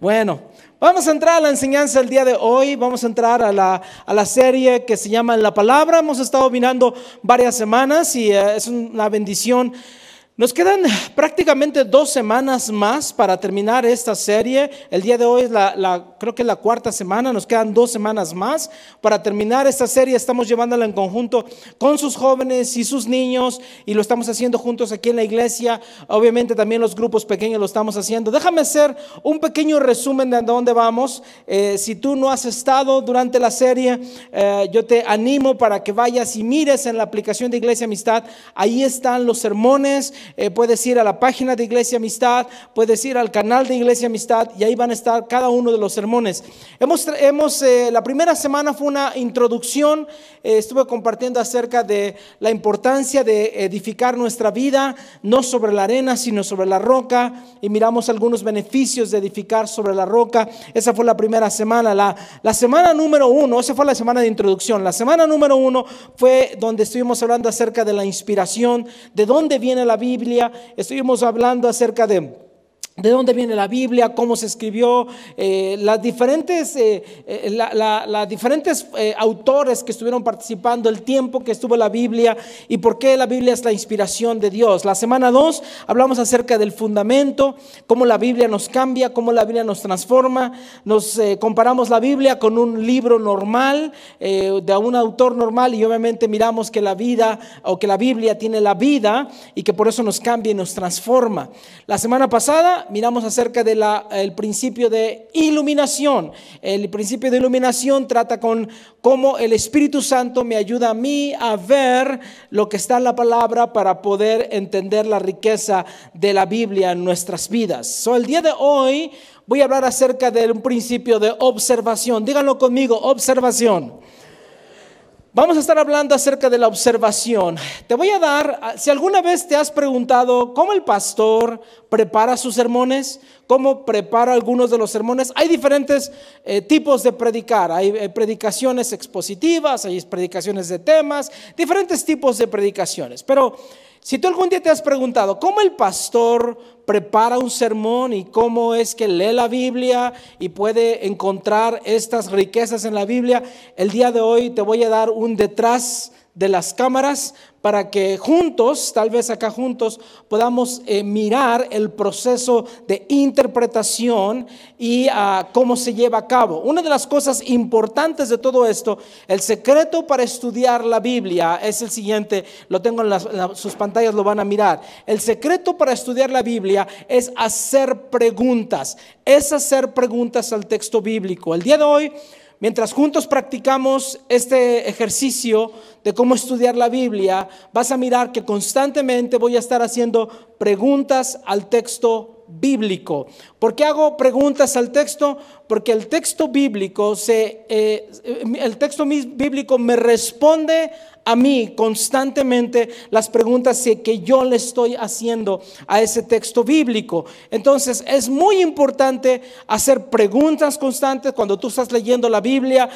Bueno, vamos a entrar a la enseñanza el día de hoy, vamos a entrar a la, a la serie que se llama La Palabra. Hemos estado mirando varias semanas y eh, es una bendición nos quedan prácticamente dos semanas más para terminar esta serie. El día de hoy es la, creo que es la cuarta semana, nos quedan dos semanas más para terminar esta serie. Estamos llevándola en conjunto con sus jóvenes y sus niños y lo estamos haciendo juntos aquí en la iglesia. Obviamente también los grupos pequeños lo estamos haciendo. Déjame hacer un pequeño resumen de dónde vamos. Eh, si tú no has estado durante la serie, eh, yo te animo para que vayas y mires en la aplicación de Iglesia Amistad. Ahí están los sermones eh, puedes ir a la página de Iglesia Amistad, puedes ir al canal de Iglesia Amistad y ahí van a estar cada uno de los sermones. Hemos, hemos eh, la primera semana fue una introducción, eh, estuve compartiendo acerca de la importancia de edificar nuestra vida, no sobre la arena, sino sobre la roca, y miramos algunos beneficios de edificar sobre la roca. Esa fue la primera semana. La, la semana número uno, esa fue la semana de introducción. La semana número uno fue donde estuvimos hablando acerca de la inspiración, de dónde viene la vida Biblia, estuvimos hablando acerca de de dónde viene la Biblia, cómo se escribió, eh, las diferentes, eh, eh, diferentes autores que estuvieron participando, el tiempo que estuvo la Biblia y por qué la Biblia es la inspiración de Dios. La semana 2 hablamos acerca del fundamento, cómo la Biblia nos cambia, cómo la Biblia nos transforma. Nos comparamos la Biblia con un libro normal, de un autor normal y obviamente miramos que la vida o que la Biblia tiene la vida y que por eso nos cambia y nos transforma. La semana pasada miramos acerca del principio de iluminación. El principio de iluminación trata con cómo el Espíritu Santo me ayuda a mí a ver lo que está en la palabra para poder entender la riqueza de la Biblia en nuestras vidas. So, el día de hoy voy a hablar acerca de un principio de observación. Díganlo conmigo, observación. Vamos a estar hablando acerca de la observación. Te voy a dar, si alguna vez te has preguntado cómo el pastor prepara sus sermones, cómo prepara algunos de los sermones, hay diferentes eh, tipos de predicar. Hay eh, predicaciones expositivas, hay predicaciones de temas, diferentes tipos de predicaciones. Pero si tú algún día te has preguntado cómo el pastor prepara un sermón y cómo es que lee la Biblia y puede encontrar estas riquezas en la Biblia, el día de hoy te voy a dar un detrás de las cámaras para que juntos, tal vez acá juntos, podamos eh, mirar el proceso de interpretación y ah, cómo se lleva a cabo. Una de las cosas importantes de todo esto, el secreto para estudiar la Biblia es el siguiente, lo tengo en, en sus pantallas, lo van a mirar. El secreto para estudiar la Biblia es hacer preguntas, es hacer preguntas al texto bíblico. El día de hoy Mientras juntos practicamos este ejercicio de cómo estudiar la Biblia, vas a mirar que constantemente voy a estar haciendo preguntas al texto bíblico. ¿Por qué hago preguntas al texto? Porque el texto bíblico, se, eh, el texto bíblico me responde a mí constantemente las preguntas que yo le estoy haciendo a ese texto bíblico. Entonces es muy importante hacer preguntas constantes cuando tú estás leyendo la Biblia.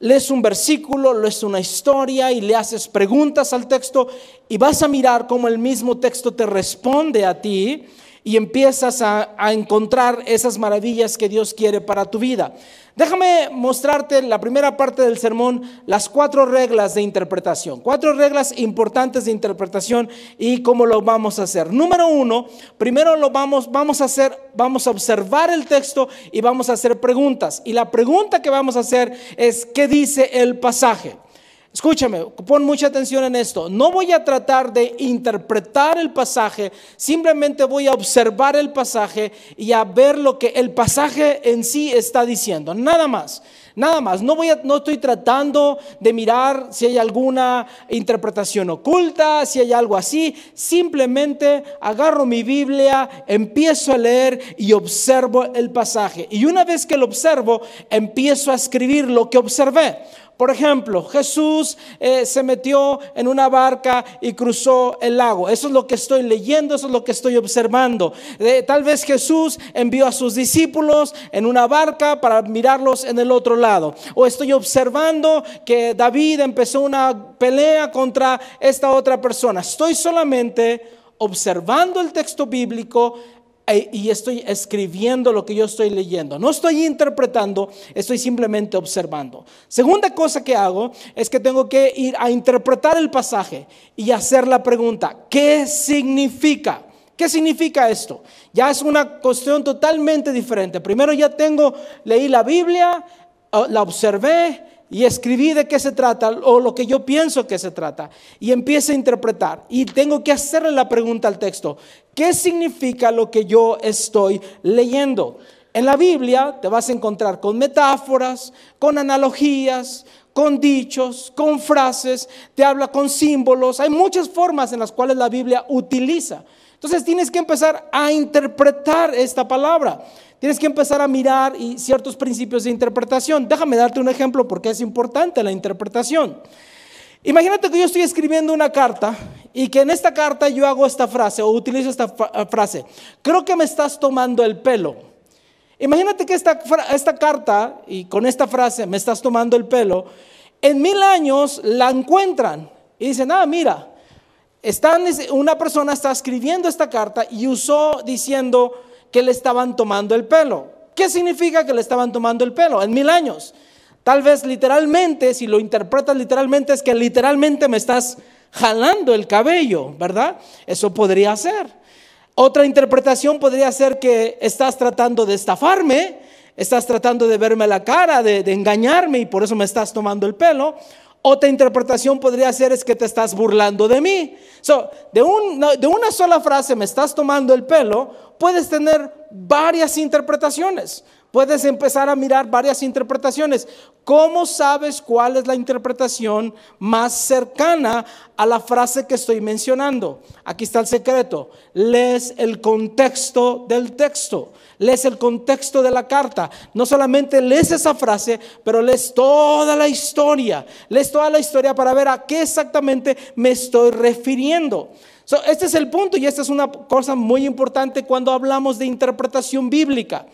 Lees un versículo, lees una historia y le haces preguntas al texto y vas a mirar cómo el mismo texto te responde a ti y empiezas a, encontrar esas maravillas que Dios quiere para tu vida. Déjame mostrarte la primera parte del sermón, las cuatro reglas de interpretación, cuatro reglas importantes de interpretación y cómo lo vamos a hacer. Número uno, primero lo vamos, vamos a hacer, vamos a observar el texto y vamos a hacer preguntas. Y la pregunta que vamos a hacer es, ¿qué dice el pasaje? Escúchame, pon mucha atención en esto. No voy a tratar de interpretar el pasaje, simplemente voy a observar el pasaje y a ver lo que el pasaje en sí está diciendo. Nada más. Nada más, no, voy no estoy tratando de mirar si hay alguna interpretación oculta, si hay algo así. Simplemente agarro mi Biblia, empiezo a leer y observo el pasaje. Y una vez que lo observo, empiezo a escribir lo que observé. Por ejemplo, Jesús eh, se metió en una barca y cruzó el lago. Eso es lo que estoy leyendo, eso es lo que estoy observando. Eh, tal vez Jesús envió a sus discípulos en una barca para mirarlos en el otro lado. O estoy observando que David empezó una pelea contra esta otra persona. Estoy solamente observando el texto bíblico y estoy escribiendo lo que yo estoy leyendo. No estoy interpretando, estoy simplemente observando. Segunda cosa que hago es que tengo que ir a interpretar el pasaje y hacer la pregunta, ¿qué significa? ¿Qué significa esto? Ya es una cuestión totalmente diferente. Primero ya tengo, leí la Biblia, la observé, y escribí de qué se trata o lo que yo pienso que se trata y empiezo a interpretar y tengo que hacerle la pregunta al texto, ¿qué significa lo que yo estoy leyendo? En la Biblia te vas a encontrar con metáforas, con analogías, con dichos, con frases, te habla con símbolos, hay muchas formas en las cuales la Biblia utiliza. Entonces tienes que empezar a interpretar esta palabra. Tienes que empezar a mirar y ciertos principios de interpretación. Déjame darte un ejemplo porque es importante la interpretación. Imagínate que yo estoy escribiendo una carta y que en esta carta yo hago esta frase o utilizo esta frase. Creo que me estás tomando el pelo. Imagínate que esta, esta carta y con esta frase me estás tomando el pelo. En mil años la encuentran y dicen, ah, mira, están, una persona está escribiendo esta carta y usó diciendo, que le estaban tomando el pelo. ¿Qué significa que le estaban tomando el pelo? En mil años. Tal vez literalmente, si lo interpretas literalmente, es que literalmente me estás jalando el cabello, ¿verdad? Eso podría ser. Otra interpretación podría ser que estás tratando de estafarme, estás tratando de verme la cara, de, engañarme y por eso me estás tomando el pelo. Otra interpretación podría ser es que te estás burlando de mí. So, de, de una sola frase me estás tomando el pelo, puedes tener varias interpretaciones. Puedes empezar a mirar varias interpretaciones. ¿Cómo sabes cuál es la interpretación más cercana a la frase que estoy mencionando? Aquí está el secreto. Lees el contexto del texto. Lees el contexto de la carta. No solamente lees esa frase, pero lees toda la historia. Lees toda la historia para ver a qué exactamente me estoy refiriendo este es el punto y esta es una cosa muy importante cuando hablamos de interpretación bíblica.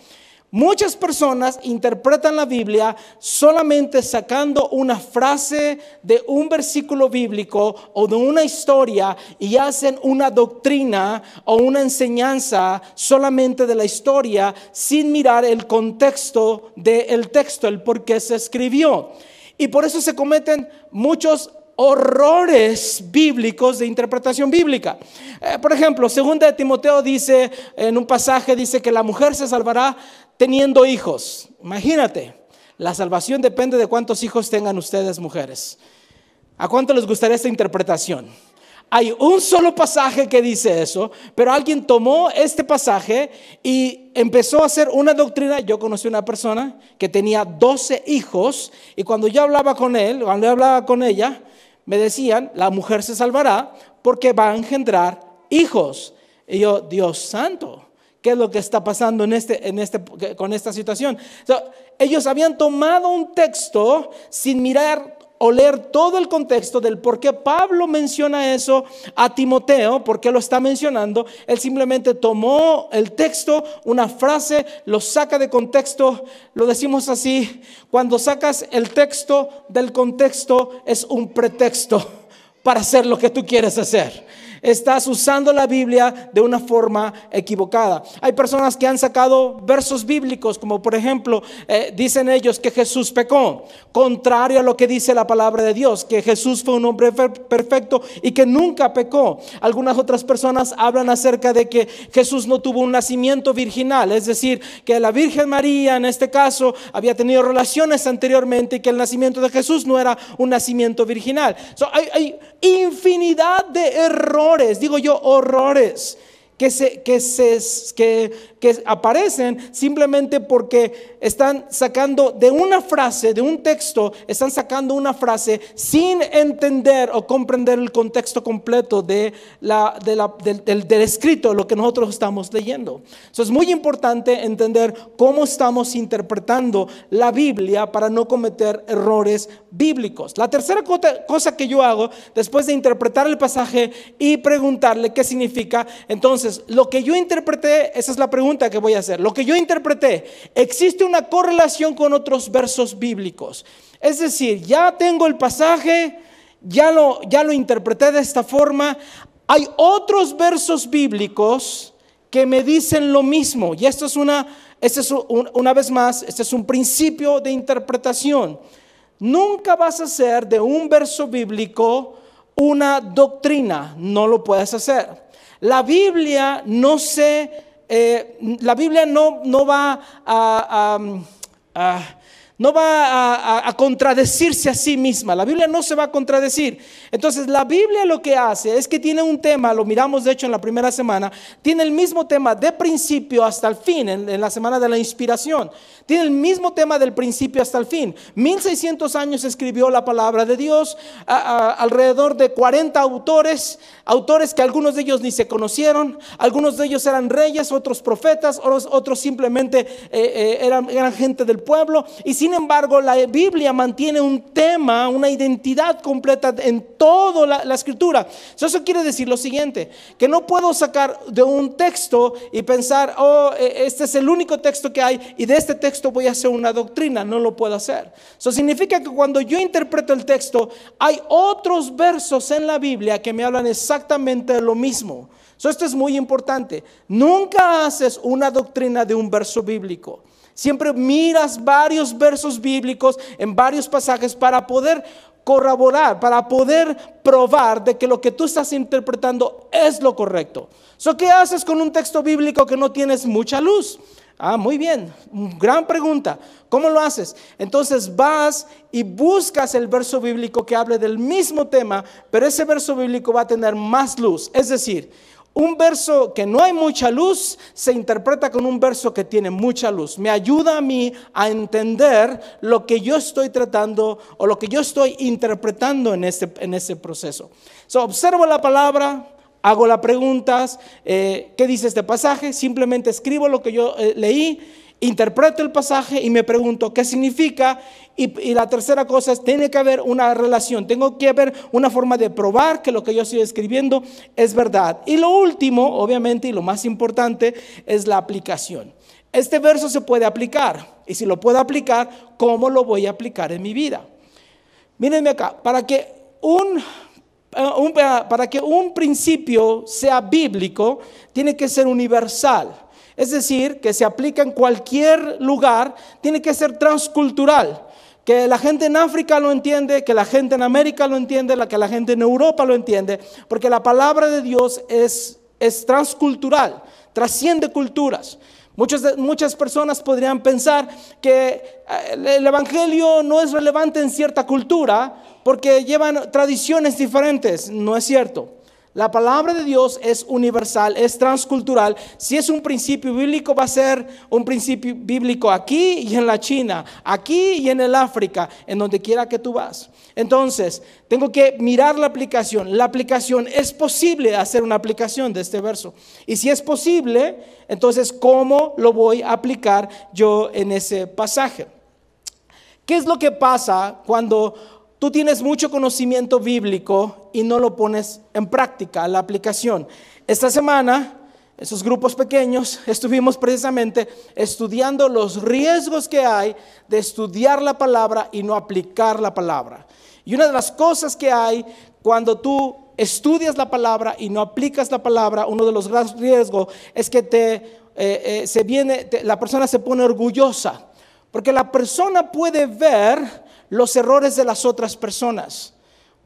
Muchas personas interpretan la Biblia solamente sacando una frase de un versículo bíblico o de una historia y hacen una doctrina o una enseñanza solamente de la historia sin mirar el contexto del texto, el por qué se escribió. Y por eso se cometen muchos horrores bíblicos de interpretación bíblica. Eh, por ejemplo, segunda de Timoteo dice, en un pasaje dice que la mujer se salvará teniendo hijos. Imagínate, la salvación depende de cuántos hijos tengan ustedes mujeres. ¿A cuánto les gustaría esta interpretación? Hay un solo pasaje que dice eso, pero alguien tomó este pasaje y empezó a hacer una doctrina. Yo conocí una persona que tenía 12 hijos y cuando yo hablaba con él, cuando yo hablaba con ella, me decían, la mujer se salvará porque va a engendrar hijos. Y yo, Dios santo, ¿qué es lo que está pasando en este, en este, con esta situación? ellos habían tomado un texto sin mirar o leer todo el contexto del por qué Pablo menciona eso a Timoteo, por qué lo está mencionando. Él simplemente tomó el texto, una frase, lo saca de contexto, lo decimos así, cuando sacas el texto del contexto es un pretexto para hacer lo que tú quieres hacer estás usando la Biblia de una forma equivocada. Hay personas que han sacado versos bíblicos, como por ejemplo, eh, dicen ellos que Jesús pecó, contrario a lo que dice la palabra de Dios, que Jesús fue un hombre perfecto y que nunca pecó. Algunas otras personas hablan acerca de que Jesús no tuvo un nacimiento virginal, es decir, que la Virgen María en este caso había tenido relaciones anteriormente y que el nacimiento de Jesús no era un nacimiento virginal. hay, hay infinidad de errores digo yo, horrores que, se, que, se, que, que aparecen simplemente porque están sacando de una frase, de un texto, están sacando una frase sin entender o comprender el contexto completo de la, de la, del, del, escrito, lo que nosotros estamos leyendo. Eso es muy importante entender cómo estamos interpretando la Biblia para no cometer errores bíblicos. La tercera cosa que yo hago después de interpretar el pasaje y preguntarle qué significa, entonces, lo que yo interpreté, esa es la pregunta que voy a hacer. Lo que yo interpreté, ¿existe una correlación con otros versos bíblicos? Es decir, ya tengo el pasaje, ya lo, ya lo interpreté de esta forma. Hay otros versos bíblicos que me dicen lo mismo. Y esto es una, este es una vez más, este es un principio de interpretación. Nunca vas a hacer de un verso bíblico una doctrina, no lo puedes hacer. La Biblia no se, eh, la Biblia no, no va a no va a, contradecirse a sí misma. La Biblia no se va a contradecir. Entonces, la Biblia lo que hace es que tiene un tema, lo miramos de hecho en la primera semana, tiene el mismo tema de principio hasta el fin, en, la semana de la inspiración. Tiene el mismo tema del principio hasta el fin. 1600 años escribió la palabra de Dios, alrededor de 40 autores, autores que algunos de ellos ni se conocieron, algunos de ellos eran reyes, otros profetas, otros, simplemente eh, eh, eran, eran gente del pueblo. Y sin embargo, la Biblia mantiene un tema, una identidad completa en toda la, escritura. Eso quiere decir lo siguiente, que no puedo sacar de un texto y pensar, oh, e, este es el único texto que hay y de este texto voy a hacer una doctrina. No lo puedo hacer. Eso significa que cuando yo interpreto el texto, hay otros versos en la Biblia que me hablan exactamente lo mismo. esto es muy importante. Nunca haces una doctrina de un verso bíblico. Siempre miras varios versos bíblicos en varios pasajes para poder corroborar, para poder probar de que lo que tú estás interpretando es lo correcto. So, ¿Qué haces con un texto bíblico que no tienes mucha luz? Ah, muy bien, gran pregunta. ¿Cómo lo haces? Entonces vas y buscas el verso bíblico que hable del mismo tema, pero ese verso bíblico va a tener más luz. Es decir, un verso que no hay mucha luz se interpreta con un verso que tiene mucha luz. Me ayuda a mí a entender lo que yo estoy tratando o lo que yo estoy interpretando en este, en este proceso. So, observo la palabra, hago las preguntas, eh, ¿qué dice este pasaje? Simplemente escribo lo que yo eh, leí interpreto el pasaje y me pregunto qué significa. Y, la tercera cosa es, tiene que haber una relación, tengo que haber una forma de probar que lo que yo estoy escribiendo es verdad. Y lo último, obviamente, y lo más importante, es la aplicación. Este verso se puede aplicar, y si lo puedo aplicar, ¿cómo lo voy a aplicar en mi vida? Mírenme acá, para que un eh, para que un principio sea bíblico, tiene que ser universal. Es decir, que se aplica en cualquier lugar, tiene que ser transcultural. Que la gente en África lo entiende, que la gente en América lo entiende, que la gente en Europa lo entiende, porque la palabra de Dios es, es transcultural, trasciende culturas. Muchas, muchas personas podrían pensar que eh, el Evangelio no es relevante en cierta cultura porque llevan tradiciones diferentes. No es cierto. La palabra de Dios es universal, es transcultural. Si es un principio bíblico, va a ser un principio bíblico aquí y en la China, aquí y en el África, en donde quiera que tú vas. Entonces, tengo que mirar la aplicación. La aplicación, es posible hacer una aplicación de este verso. Y si es posible, entonces, ¿cómo lo voy a aplicar yo en ese pasaje? ¿Qué es lo que pasa cuando tú tienes mucho conocimiento bíblico y no lo pones en práctica, la aplicación. Esta semana, esos grupos pequeños, estuvimos precisamente estudiando los riesgos que hay de estudiar la palabra y no aplicar la palabra. Y una de las cosas que hay cuando tú estudias la palabra y no aplicas la palabra, uno de los grandes riesgos es que te, eh, eh, se viene, la persona se pone orgullosa, porque la persona puede ver los errores de las otras personas.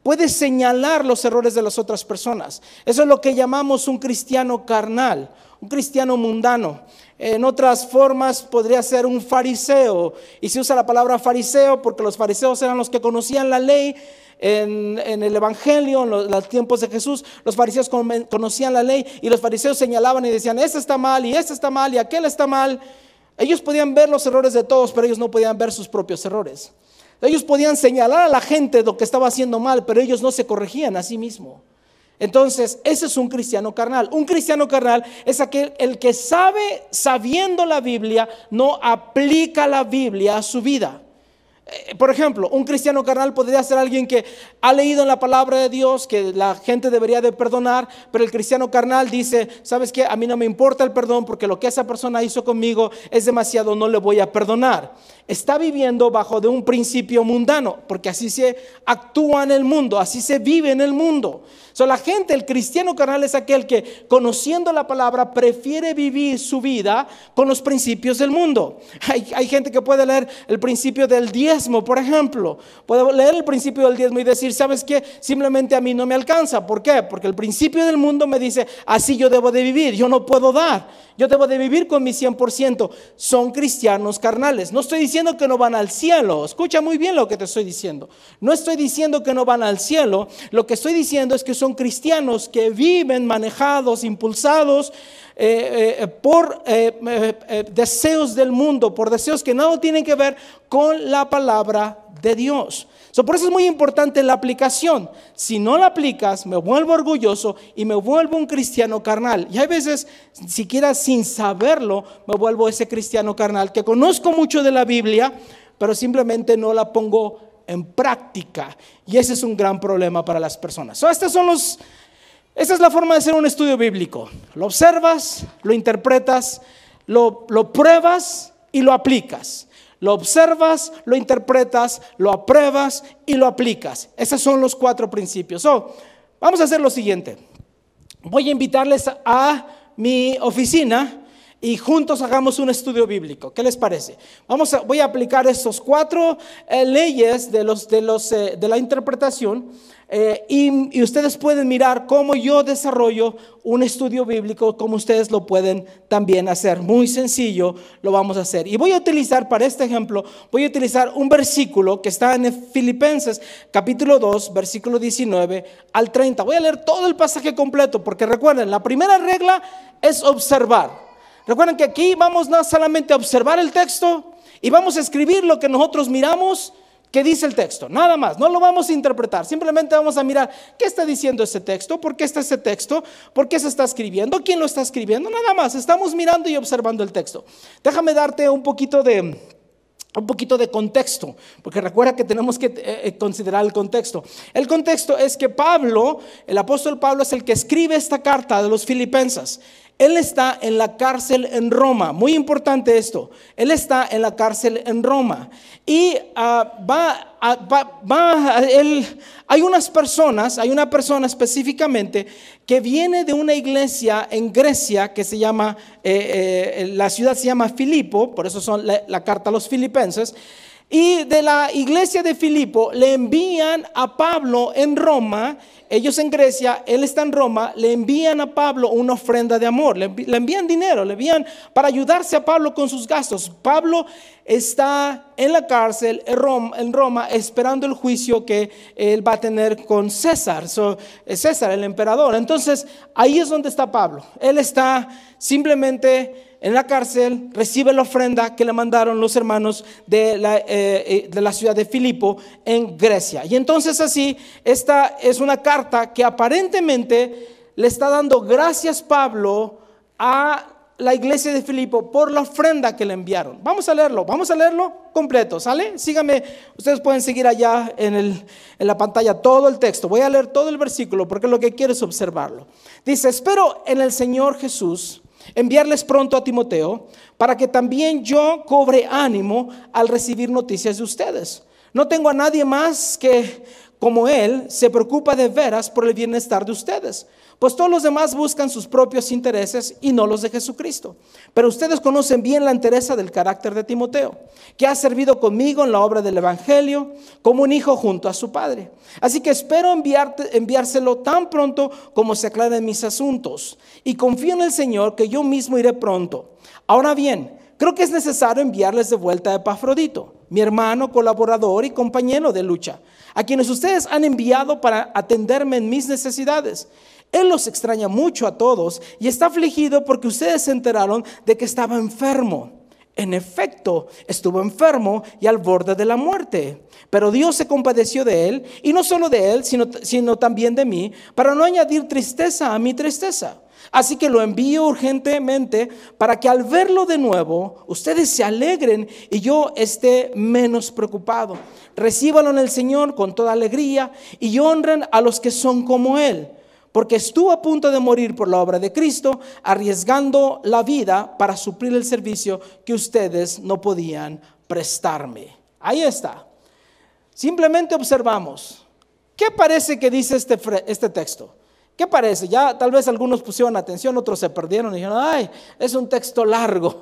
Puede señalar los errores de las otras personas. Eso es lo que llamamos un cristiano carnal, un cristiano mundano. En otras formas podría ser un fariseo. Y se usa la palabra fariseo porque los fariseos eran los que conocían la ley. En, el Evangelio, en los, tiempos de Jesús, los fariseos conocían la ley y los fariseos señalaban y decían, este está mal y este está mal y aquel está mal. Ellos podían ver los errores de todos, pero ellos no podían ver sus propios errores. Ellos podían señalar a la gente lo que estaba haciendo mal, pero ellos no se corregían a sí mismos. Entonces, ese es un cristiano carnal. Un cristiano carnal es aquel el que sabe, sabiendo la Biblia, no aplica la Biblia a su vida. Eh, Por ejemplo, un cristiano carnal podría ser alguien que ha leído en la palabra de Dios que la gente debería de perdonar, pero el cristiano carnal dice, ¿sabes qué? A mí no me importa el perdón porque lo que esa persona hizo conmigo es demasiado, no le voy a perdonar. Está viviendo bajo de un principio mundano, porque así se actúa en el mundo, así se vive en el mundo. So, la gente, el cristiano carnal es aquel que conociendo la palabra prefiere vivir su vida con los principios del mundo. Hay, hay gente que puede leer el principio del diezmo, por ejemplo. Puede leer el principio del diezmo y decir, ¿sabes qué? Simplemente a mí no me alcanza. ¿Por qué? Porque el principio del mundo me dice, así yo debo de vivir, yo no puedo dar. Yo debo de vivir con mi 100%. Son cristianos carnales. No estoy diciendo que no van al cielo. Escucha muy bien lo que te estoy diciendo. No estoy diciendo que no van al cielo. Lo que estoy diciendo es que son cristianos que viven manejados, impulsados eh, eh, por eh, deseos del mundo, por deseos que no tienen que ver con la palabra de Dios. Por eso es muy importante la aplicación. Si no la aplicas, me vuelvo orgulloso y me vuelvo un cristiano carnal. Y hay veces, siquiera sin saberlo, me vuelvo ese cristiano carnal que conozco mucho de la Biblia, pero simplemente no la pongo en práctica. Y ese es un gran problema para las personas. So, son los, esta es la forma de hacer un estudio bíblico. Lo observas, lo interpretas, lo, lo pruebas y lo aplicas. Lo observas, lo interpretas, lo apruebas y lo aplicas. Esos son los cuatro principios. Vamos a hacer lo siguiente. Voy a invitarles a mi oficina y juntos hagamos un estudio bíblico. ¿Qué les parece? Vamos a, voy a aplicar estos cuatro eh, leyes de, los, de, los, eh, de la interpretación eh, y, y, ustedes pueden mirar cómo yo desarrollo un estudio bíblico, como ustedes lo pueden también hacer. Muy sencillo lo vamos a hacer. Y voy a utilizar para este ejemplo, voy a utilizar un versículo que está en Filipenses capítulo 2, versículo 19 al 30. Voy a leer todo el pasaje completo porque recuerden, la primera regla es observar. Recuerden que aquí vamos no solamente a observar el texto y vamos a escribir lo que nosotros miramos que dice el texto, nada más, no lo vamos a interpretar, simplemente vamos a mirar qué está diciendo ese texto, por qué está ese texto, por qué se está escribiendo, quién lo está escribiendo, nada más, estamos mirando y observando el texto. Déjame darte un poquito de, un poquito de contexto, porque recuerda que tenemos que eh, considerar el contexto. El contexto es que Pablo, el apóstol Pablo es el que escribe esta carta de los filipenses. Él está en la cárcel en Roma. Muy importante esto. Él está en la cárcel en Roma. Y uh, va, a, va, va a, él, hay unas personas, hay una persona específicamente que viene de una iglesia en Grecia que se llama, eh, eh, la ciudad se llama Filipo, por eso son la, la carta a los filipenses. Y de la iglesia de Filipo le envían a Pablo en Roma, ellos en Grecia, él está en Roma, le envían a Pablo una ofrenda de amor, le, envían dinero, le envían para ayudarse a Pablo con sus gastos. Pablo está en la cárcel en Roma, esperando el juicio que él va a tener con César, so, César, el emperador. Entonces, ahí es donde está Pablo. Él está simplemente en la cárcel, recibe la ofrenda que le mandaron los hermanos de la, eh, de la, ciudad de Filipo en Grecia. Y entonces así, esta es una carta que aparentemente le está dando gracias Pablo a la iglesia de Filipo por la ofrenda que le enviaron. Vamos a leerlo, vamos a leerlo completo, ¿sale? Síganme, ustedes pueden seguir allá en, el, en la pantalla todo el texto. Voy a leer todo el versículo porque lo que quiero es observarlo. Dice, espero en el Señor Jesús enviarles pronto a Timoteo para que también yo cobre ánimo al recibir noticias de ustedes. No tengo a nadie más que como él se preocupa de veras por el bienestar de ustedes, pues todos los demás buscan sus propios intereses y no los de Jesucristo. Pero ustedes conocen bien la entereza del carácter de Timoteo, que ha servido conmigo en la obra del Evangelio como un hijo junto a su padre. Así que espero enviarte, enviárselo tan pronto como se aclaren mis asuntos. Y confío en el Señor que yo mismo iré pronto. Ahora bien, creo que es necesario enviarles de vuelta a Epafrodito, mi hermano, colaborador y compañero de lucha, a quienes ustedes han enviado para atenderme en mis necesidades. Él los extraña mucho a todos y está afligido porque ustedes se enteraron de que estaba enfermo. En efecto, estuvo enfermo y al borde de la muerte. Pero Dios se compadeció de él, y no solo de él, sino, sino también de mí, para no añadir tristeza a mi tristeza. Así que lo envío urgentemente para que al verlo de nuevo, ustedes se alegren y yo esté menos preocupado. Recíbalo en el Señor con toda alegría y honren a los que son como Él porque estuvo a punto de morir por la obra de Cristo, arriesgando la vida para suplir el servicio que ustedes no podían prestarme. Ahí está. Simplemente observamos. ¿Qué parece que dice este, este texto? ¿Qué parece? Ya tal vez algunos pusieron atención, otros se perdieron y dijeron, ay, es un texto largo.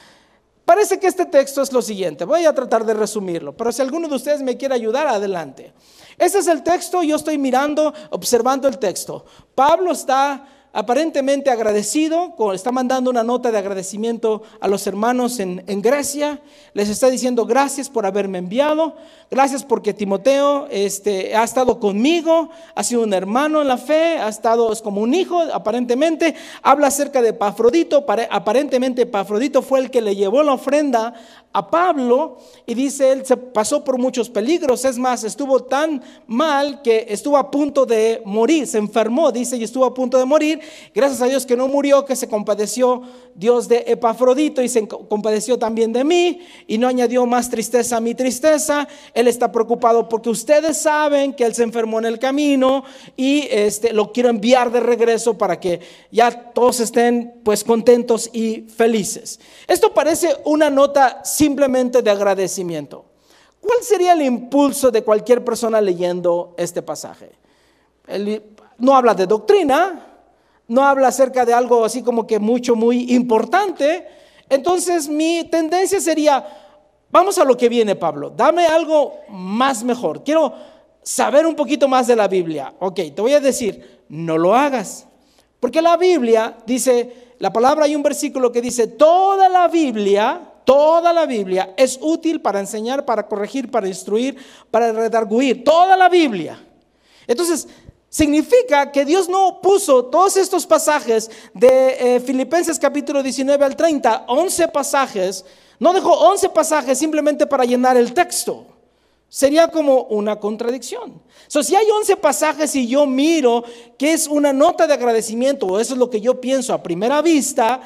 parece que este texto es lo siguiente. Voy a tratar de resumirlo, pero si alguno de ustedes me quiere ayudar, adelante. Este es el texto, yo estoy mirando, observando el texto. Pablo está aparentemente agradecido, está mandando una nota de agradecimiento a los hermanos en, Grecia, les está diciendo gracias por haberme enviado, gracias porque Timoteo este, ha estado conmigo, ha sido un hermano en la fe, ha estado, es como un hijo aparentemente, habla acerca de Pafrodito, aparentemente Pafrodito fue el que le llevó la ofrenda a Pablo y dice, él se pasó por muchos peligros, es más, estuvo tan mal que estuvo a punto de morir, se enfermó, dice, y estuvo a punto de morir. Gracias a Dios que no murió, que se compadeció Dios de Epafrodito y se compadeció también de mí y no añadió más tristeza a mi tristeza. Él está preocupado porque ustedes saben que él se enfermó en el camino y este, lo quiero enviar de regreso para que ya todos estén pues contentos y felices. Esto parece una nota simplemente de agradecimiento. ¿Cuál sería el impulso de cualquier persona leyendo este pasaje? no habla de doctrina, no habla acerca de algo así como que mucho, muy importante. Entonces mi tendencia sería, vamos a lo que viene Pablo, dame algo más mejor. Quiero saber un poquito más de la Biblia. Ok, te voy a decir, no lo hagas. Porque la Biblia dice, la palabra hay un versículo que dice, toda la Biblia Toda la Biblia es útil para enseñar, para corregir, para instruir, para redarguir. Toda la Biblia. Entonces, significa que Dios no puso todos estos pasajes de eh, Filipenses capítulo 19 al 30, 11 pasajes, no dejó 11 pasajes simplemente para llenar el texto. Sería como una contradicción. So, si hay 11 pasajes y yo miro que es una nota de agradecimiento, o eso es lo que yo pienso a primera vista,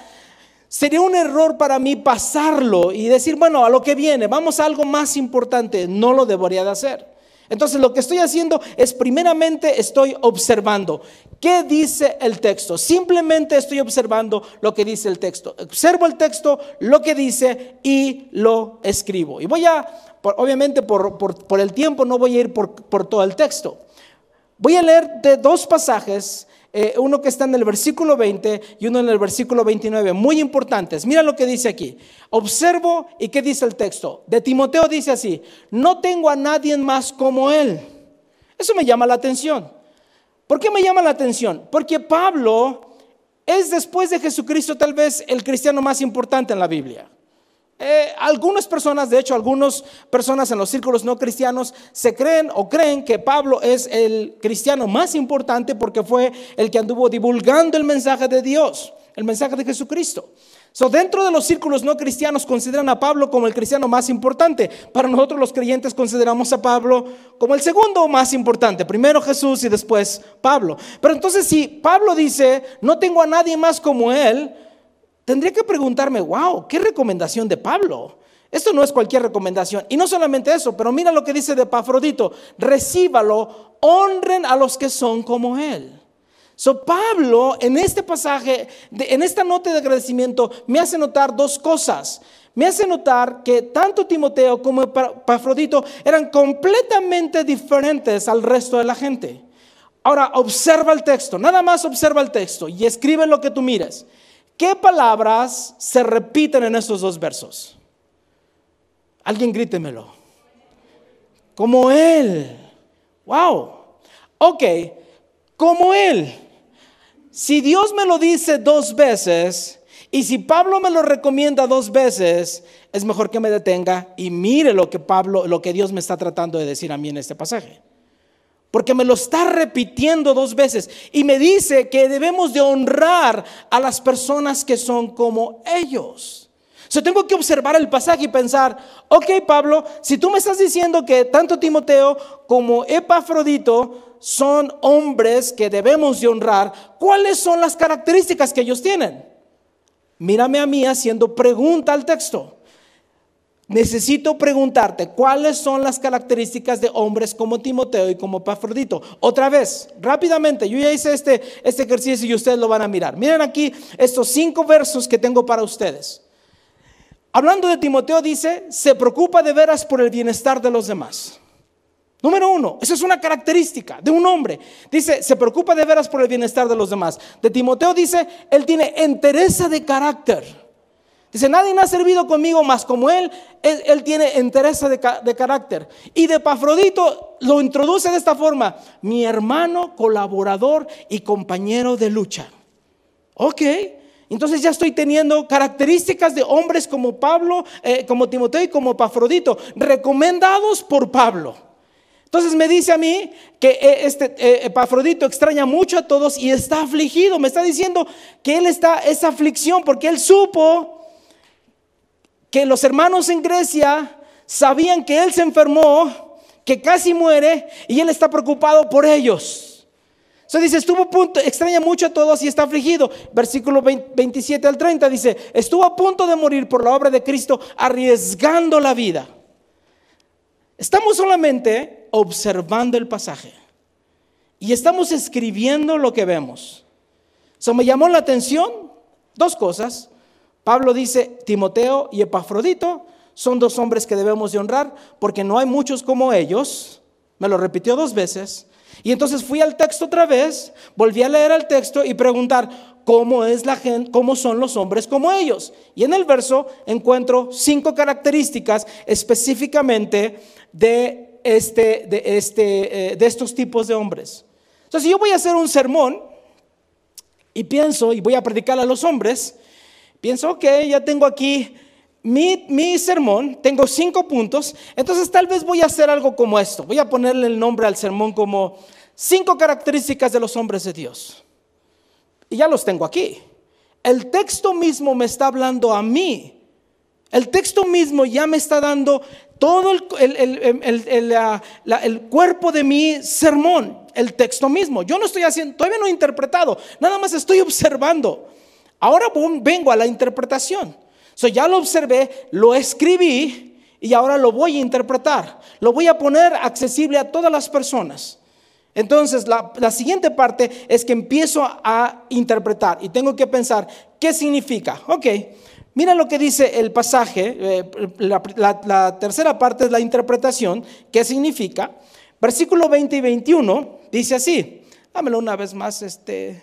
Sería un error para mí pasarlo y decir, bueno, a lo que viene, vamos a algo más importante. No lo debería de hacer. Entonces lo que estoy haciendo es primeramente estoy observando. ¿Qué dice el texto? Simplemente estoy observando lo que dice el texto. Observo el texto, lo que dice y lo escribo. Y voy a, obviamente por, por, el tiempo no voy a ir por, por todo el texto. Voy a leer de dos pasajes eh, uno que está en el versículo 20 y uno en el versículo 29, muy importantes. Mira lo que dice aquí. Observo y qué dice el texto. De Timoteo dice así, no tengo a nadie más como él. Eso me llama la atención. ¿Por qué me llama la atención? Porque Pablo es después de Jesucristo tal vez el cristiano más importante en la Biblia. Eh, algunas personas, de hecho, algunas personas en los círculos no cristianos se creen o creen que Pablo es el cristiano más importante porque fue el que anduvo divulgando el mensaje de Dios, el mensaje de Jesucristo. So, dentro de los círculos no cristianos consideran a Pablo como el cristiano más importante. Para nosotros los creyentes consideramos a Pablo como el segundo más importante. Primero Jesús y después Pablo. Pero entonces si Pablo dice, no tengo a nadie más como él, tendría que preguntarme, wow, qué recomendación de Pablo. Esto no es cualquier recomendación. Y no solamente eso, pero mira lo que dice de Pafrodito, recíbalo, honren a los que son como él. So Pablo en este pasaje, en esta nota de agradecimiento, me hace notar dos cosas. Me hace notar que tanto Timoteo como Pafrodito eran completamente diferentes al resto de la gente. Ahora, observa el texto, nada más observa el texto y escribe lo que tú mires. ¿Qué palabras se repiten en estos dos versos? Alguien grítemelo. Como Él. Wow. Ok, como Él. Si Dios me lo dice dos veces y si Pablo me lo recomienda dos veces, es mejor que me detenga y mire lo que Pablo, lo que Dios me está tratando de decir a mí en este pasaje porque me lo está repitiendo dos veces y me dice que debemos de honrar a las personas que son como ellos. Yo tengo que observar el pasaje y pensar, ok Pablo, si tú me estás diciendo que tanto Timoteo como Epafrodito son hombres que debemos de honrar, ¿cuáles son las características que ellos tienen? Mírame a mí haciendo pregunta al texto. Necesito preguntarte cuáles son las características de hombres como Timoteo y como Epafrodito. Otra vez, rápidamente, yo ya hice este, este ejercicio y ustedes lo van a mirar. Miren aquí estos cinco versos que tengo para ustedes. Hablando de Timoteo dice, se preocupa de veras por el bienestar de los demás. Número uno, esa es una característica de un hombre. Dice, se preocupa de veras por el bienestar de los demás. De Timoteo dice, él tiene entereza de carácter. Dice, nadie ha servido conmigo más como él. Él, tiene entereza de, de, carácter. Y de Pafrodito lo introduce de esta forma, mi hermano, colaborador y compañero de lucha. Ok. Entonces ya estoy teniendo características de hombres como Pablo, eh, como Timoteo y como Pafrodito, recomendados por Pablo. Entonces me dice a mí que eh, este eh, Epafrodito extraña mucho a todos y está afligido. Me está diciendo que él está esa aflicción porque él supo que los hermanos en Grecia sabían que él se enfermó, que casi muere y él está preocupado por ellos. So dice, estuvo a punto, extraña mucho a todos y está afligido. Versículo 27 al 30 dice, estuvo a punto de morir por la obra de Cristo, arriesgando la vida. Estamos solamente observando el pasaje y estamos escribiendo lo que vemos. So me llamó la atención dos cosas. Pablo dice, Timoteo y Epafrodito son dos hombres que debemos de honrar porque no hay muchos como ellos. Me lo repitió dos veces. Y entonces fui al texto otra vez, volví a leer el texto y preguntar cómo es la gente, cómo son los hombres como ellos. Y en el verso encuentro cinco características específicamente de este, de este, eh, de estos tipos de hombres. Entonces, si yo voy a hacer un sermón y pienso y voy a predicar a los hombres, pienso, ok, ya tengo aquí mi, mi, sermón, tengo cinco puntos, entonces tal vez voy a hacer algo como esto. Voy a ponerle el nombre al sermón como cinco características de los hombres de Dios. Y ya los tengo aquí. El texto mismo me está hablando a mí. El texto mismo ya me está dando todo el, el, el, cuerpo de mi sermón, el texto mismo. Yo no estoy haciendo, todavía no he interpretado, nada más estoy observando. Ahora vengo a la interpretación. So ya lo observé, lo escribí y ahora lo voy a interpretar. Lo voy a poner accesible a todas las personas. Entonces, la, siguiente parte es que empiezo a interpretar y tengo que pensar, ¿qué significa? Ok, mira lo que dice el pasaje, eh, la, la, tercera parte es la interpretación, ¿qué significa? Versículo 20 y 21 dice así, dámelo una vez más, este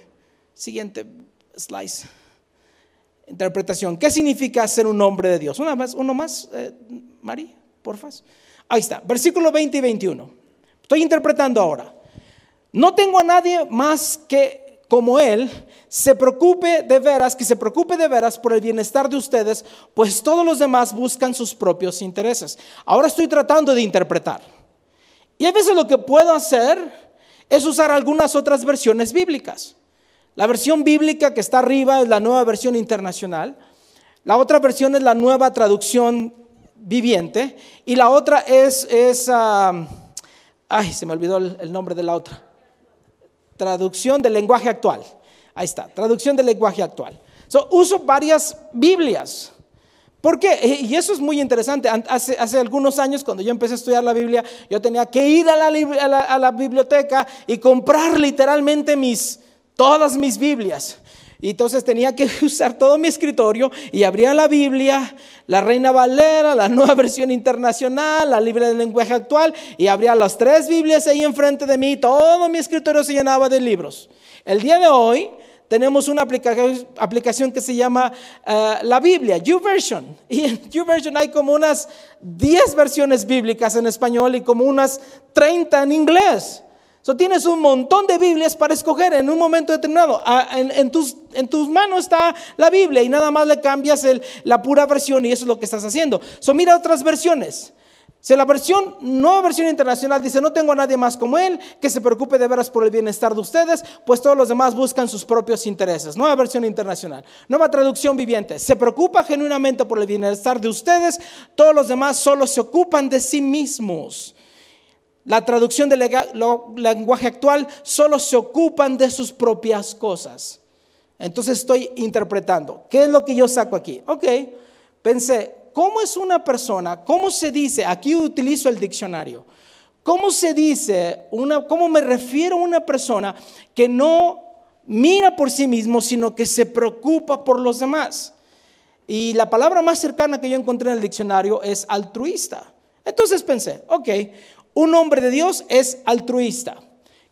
siguiente slice interpretación. ¿Qué significa ser un hombre de Dios? Una más, uno más, eh, Mari, porfa. Ahí está, versículo 20 y 21. Estoy interpretando ahora. No tengo a nadie más que como él se preocupe de veras, que se preocupe de veras por el bienestar de ustedes, pues todos los demás buscan sus propios intereses. Ahora estoy tratando de interpretar. Y a veces lo que puedo hacer es usar algunas otras versiones bíblicas. La versión bíblica que está arriba es la nueva versión internacional. La otra versión es la nueva traducción viviente. Y la otra es, es ay, se me olvidó el, nombre de la otra. Traducción del lenguaje actual. Ahí está, traducción del lenguaje actual. uso varias Biblias. ¿Por qué? Eh, y eso es muy interesante. Hace, algunos años, cuando yo empecé a estudiar la Biblia, yo tenía que ir a la biblioteca y comprar literalmente mis, todas mis Biblias. Y entonces tenía que usar todo mi escritorio y abría la Biblia, la Reina Valera, la nueva versión internacional, la Biblia del lenguaje actual, y abría las tres Biblias ahí enfrente de mí. Todo mi escritorio se llenaba de libros. El día de hoy tenemos una aplicación, que se llama eh, la Biblia, YouVersion. Y en YouVersion hay como unas 10 versiones bíblicas en español y como unas 30 en inglés. So, tienes un montón de Biblias para escoger en un momento determinado. Ah, en, tus, en, tus, manos está la Biblia y nada más le cambias el, la pura versión y eso es lo que estás haciendo. So, mira otras versiones. Si la versión, nueva versión internacional dice, no tengo a nadie más como él, que se preocupe de veras por el bienestar de ustedes, pues todos los demás buscan sus propios intereses. Nueva versión internacional. Nueva traducción viviente. Se preocupa genuinamente por el bienestar de ustedes, todos los demás solo se ocupan de sí mismos. La traducción del lenguaje actual solo se ocupan de sus propias cosas. Entonces estoy interpretando. ¿Qué es lo que yo saco aquí? Ok, pensé, ¿cómo es una persona? ¿Cómo se dice? Aquí utilizo el diccionario. ¿Cómo se dice, una, cómo me refiero a una persona que no mira por sí mismo, sino que se preocupa por los demás? Y la palabra más cercana que yo encontré en el diccionario es altruista. Entonces pensé, ok, un hombre de Dios es altruista.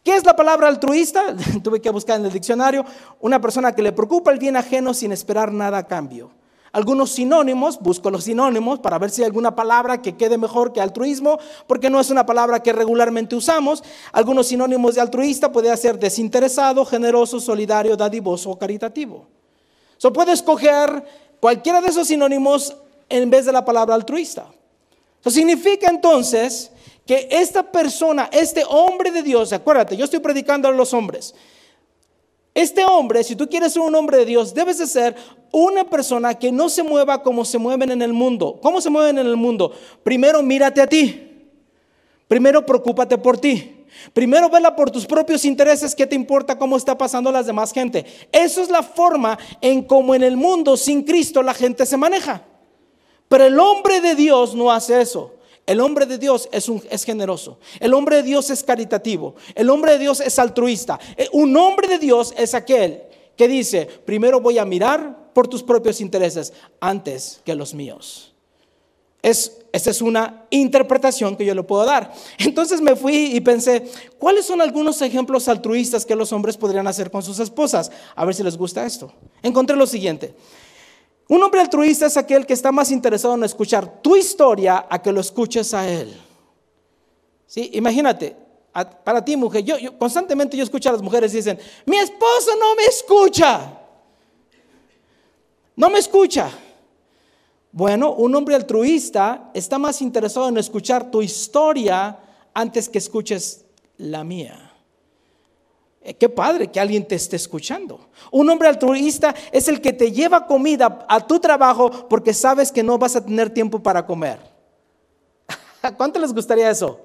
¿Qué es la palabra altruista? Tuve que buscar en el diccionario. Una persona que le preocupa el bien ajeno sin esperar nada a cambio. Algunos sinónimos, busco los sinónimos para ver si hay alguna palabra que quede mejor que altruismo, porque no es una palabra que regularmente usamos. Algunos sinónimos de altruista puede ser desinteresado, generoso, solidario, dadivoso o caritativo. So puede escoger cualquiera de esos sinónimos en vez de la palabra altruista. Eso significa entonces que esta persona, este hombre de Dios, acuérdate, yo estoy predicando a los hombres. Este hombre, si tú quieres ser un hombre de Dios, debes de ser una persona que no se mueva como se mueven en el mundo. ¿Cómo se mueven en el mundo? Primero mírate a ti. Primero preocúpate por ti. Primero vela por tus propios intereses, ¿qué te importa cómo está pasando las demás gente? Eso es la forma en cómo en el mundo sin Cristo la gente se maneja. Pero el hombre de Dios no hace eso. El hombre de Dios es, es generoso. El hombre de Dios es caritativo. El hombre de Dios es altruista. Eh, un hombre de Dios es aquel que dice, primero voy a mirar por tus propios intereses antes que los míos. Es, esa es una interpretación que yo le puedo dar. Entonces me fui y pensé, ¿cuáles son algunos ejemplos altruistas que los hombres podrían hacer con sus esposas? A ver si les gusta esto. Encontré lo siguiente. Un hombre altruista es aquel que está más interesado en escuchar tu historia a que lo escuches a él. ¿Sí? Imagínate, para ti mujer, yo, constantemente yo escucho a las mujeres y dicen, mi esposo no me escucha. No me escucha. Bueno, un hombre altruista está más interesado en escuchar tu historia antes que escuches la mía. Eh, qué padre que alguien te esté escuchando. Un hombre altruista es el que te lleva comida a tu trabajo porque sabes que no vas a tener tiempo para comer. ¿Cuánto les gustaría eso?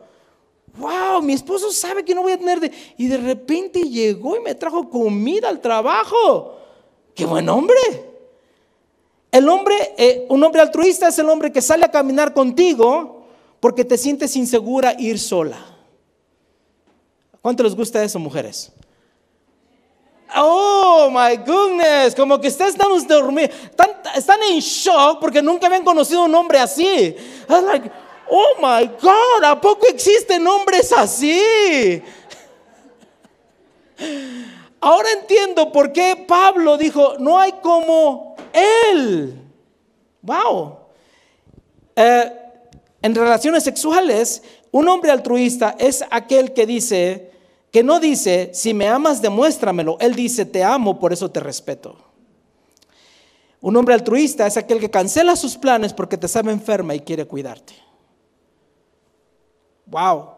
Wow, mi esposo sabe que no voy a tener de... Y de repente llegó y me trajo comida al trabajo. Qué buen hombre. El hombre, eh, un hombre altruista es el hombre que sale a caminar contigo porque te sientes insegura ir sola. ¿Cuánto les gusta eso, mujeres? Oh my goodness, como que ustedes están dormidos, están, están, en shock porque nunca habían conocido un hombre así. like, oh my God, ¿a poco existen hombres así? Ahora entiendo por qué Pablo dijo, no hay como él. Wow. Eh, en relaciones sexuales, un hombre altruista es aquel que dice, que no dice, si me amas, demuéstramelo. Él dice, te amo, por eso te respeto. Un hombre altruista es aquel que cancela sus planes porque te sabe enferma y quiere cuidarte. Wow.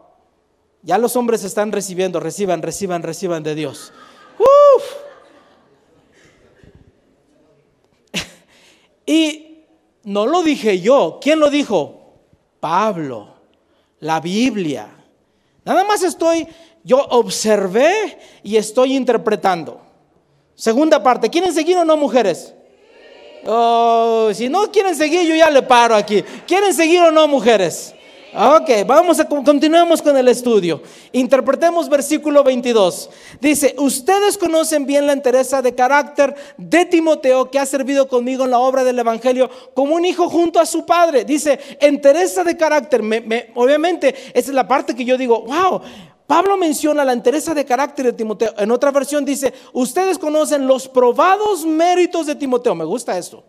Ya los hombres están recibiendo, reciban, reciban, reciban de Dios. y no lo dije yo. ¿Quién lo dijo? Pablo, la Biblia. Nada más estoy yo observé y estoy interpretando. Segunda parte, ¿quieren seguir o no, mujeres? Oh, si no quieren seguir, yo ya le paro aquí. ¿Quieren seguir o no, mujeres? Ok, vamos a continuemos con el estudio. Interpretemos versículo 22. Dice, ustedes conocen bien la entereza de carácter de Timoteo que ha servido conmigo en la obra del Evangelio como un hijo junto a su padre. Dice, entereza de carácter. obviamente, esa es la parte que yo digo, wow, Pablo menciona la entereza de carácter de Timoteo. En otra versión dice, ustedes conocen los probados méritos de Timoteo. Me gusta esto.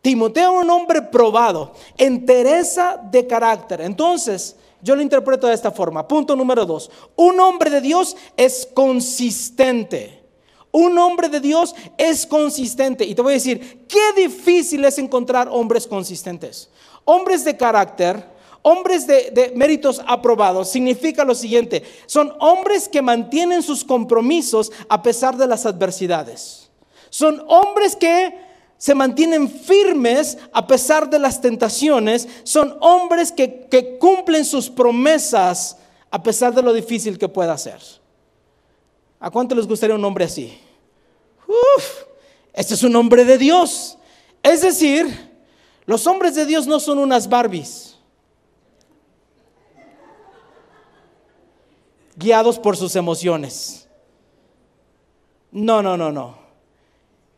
Timoteo un hombre probado, entereza de carácter. Entonces, yo lo interpreto de esta forma. Punto número dos. Un hombre de Dios es consistente. Un hombre de Dios es consistente. Y te voy a decir, qué difícil es encontrar hombres consistentes. Hombres de carácter Hombres de, méritos aprobados significa lo siguiente, son hombres que mantienen sus compromisos a pesar de las adversidades. Son hombres que se mantienen firmes a pesar de las tentaciones. Son hombres que, que cumplen sus promesas a pesar de lo difícil que pueda ser. ¿A cuánto les gustaría un hombre así? Uf, este es un hombre de Dios. Es decir, los hombres de Dios no son unas Barbies. Guiados por sus emociones. No, no, no, no.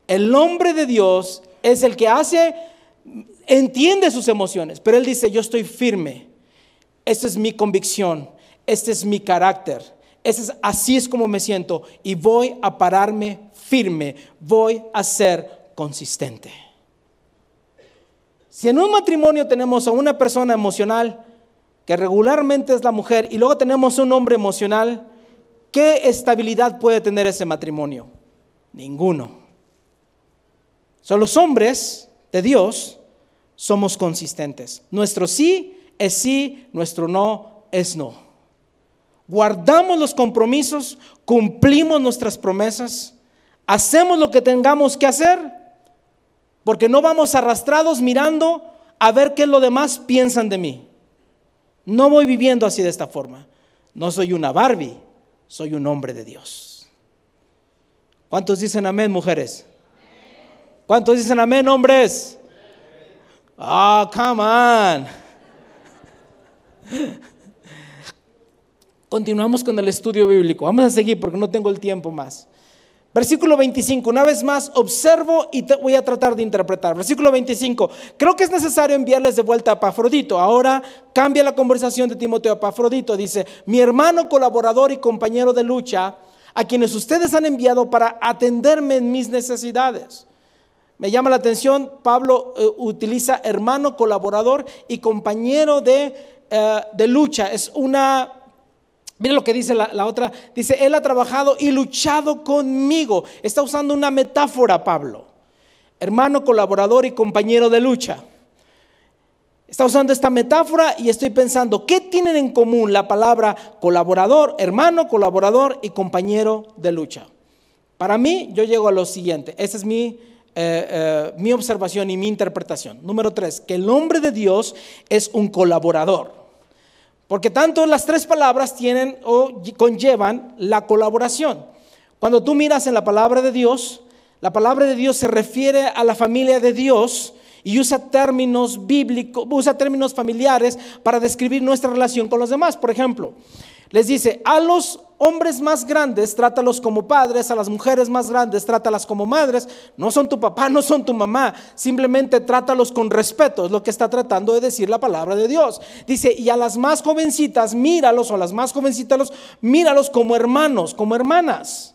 El hombre de Dios es el que hace, entiende sus emociones, pero él dice, yo estoy firme. Esta es mi convicción, este es mi carácter, este es, así es como me siento y voy a pararme firme, voy a ser consistente. Si en un matrimonio tenemos a una persona emocional, que regularmente es la mujer, y luego tenemos un hombre emocional, ¿qué estabilidad puede tener ese matrimonio? Ninguno. Son los hombres de Dios, somos consistentes. Nuestro sí es sí, nuestro no es no. Guardamos los compromisos, cumplimos nuestras promesas, hacemos lo que tengamos que hacer, porque no vamos arrastrados mirando a ver qué lo demás piensan de mí. No voy viviendo así de esta forma. No soy una Barbie, soy un hombre de Dios. ¿Cuántos dicen amén, mujeres? ¿Cuántos dicen amén, hombres? Ah, come on. Continuamos con el estudio bíblico. Vamos a seguir porque no tengo el tiempo más. Versículo 25, una vez más, observo y voy a tratar de interpretar. Versículo 25, creo que es necesario enviarles de vuelta a Pafrodito. Ahora cambia la conversación de Timoteo a Pafrodito. Dice, mi hermano, colaborador y compañero de lucha, a quienes ustedes han enviado para atenderme en mis necesidades. Me llama la atención, Pablo eh, utiliza hermano, colaborador y compañero de, eh, de lucha. Es una, mira lo que dice la, otra, dice, él ha trabajado y luchado conmigo. Está usando una metáfora, Pablo. Hermano, colaborador y compañero de lucha. Está usando esta metáfora y estoy pensando, ¿qué tienen en común la palabra colaborador, hermano, colaborador y compañero de lucha? Para mí, yo llego a lo siguiente. Esa es mi eh, eh, mi observación y mi interpretación. Número tres, que el hombre de Dios es un colaborador. Porque tanto las tres palabras tienen o conllevan la colaboración. Cuando tú miras en la palabra de Dios, la palabra de Dios se refiere a la familia de Dios y usa términos bíblicos, usa términos familiares para describir nuestra relación con los demás. Por ejemplo, les dice, a los hombres más grandes trátalos como padres, a las mujeres más grandes trátalas como madres. No son tu papá, no son tu mamá, simplemente trátalos con respeto, es lo que está tratando de decir la palabra de Dios. Dice, y a las más jovencitas, míralos, o a las más jovencitas, míralos como hermanos, como hermanas.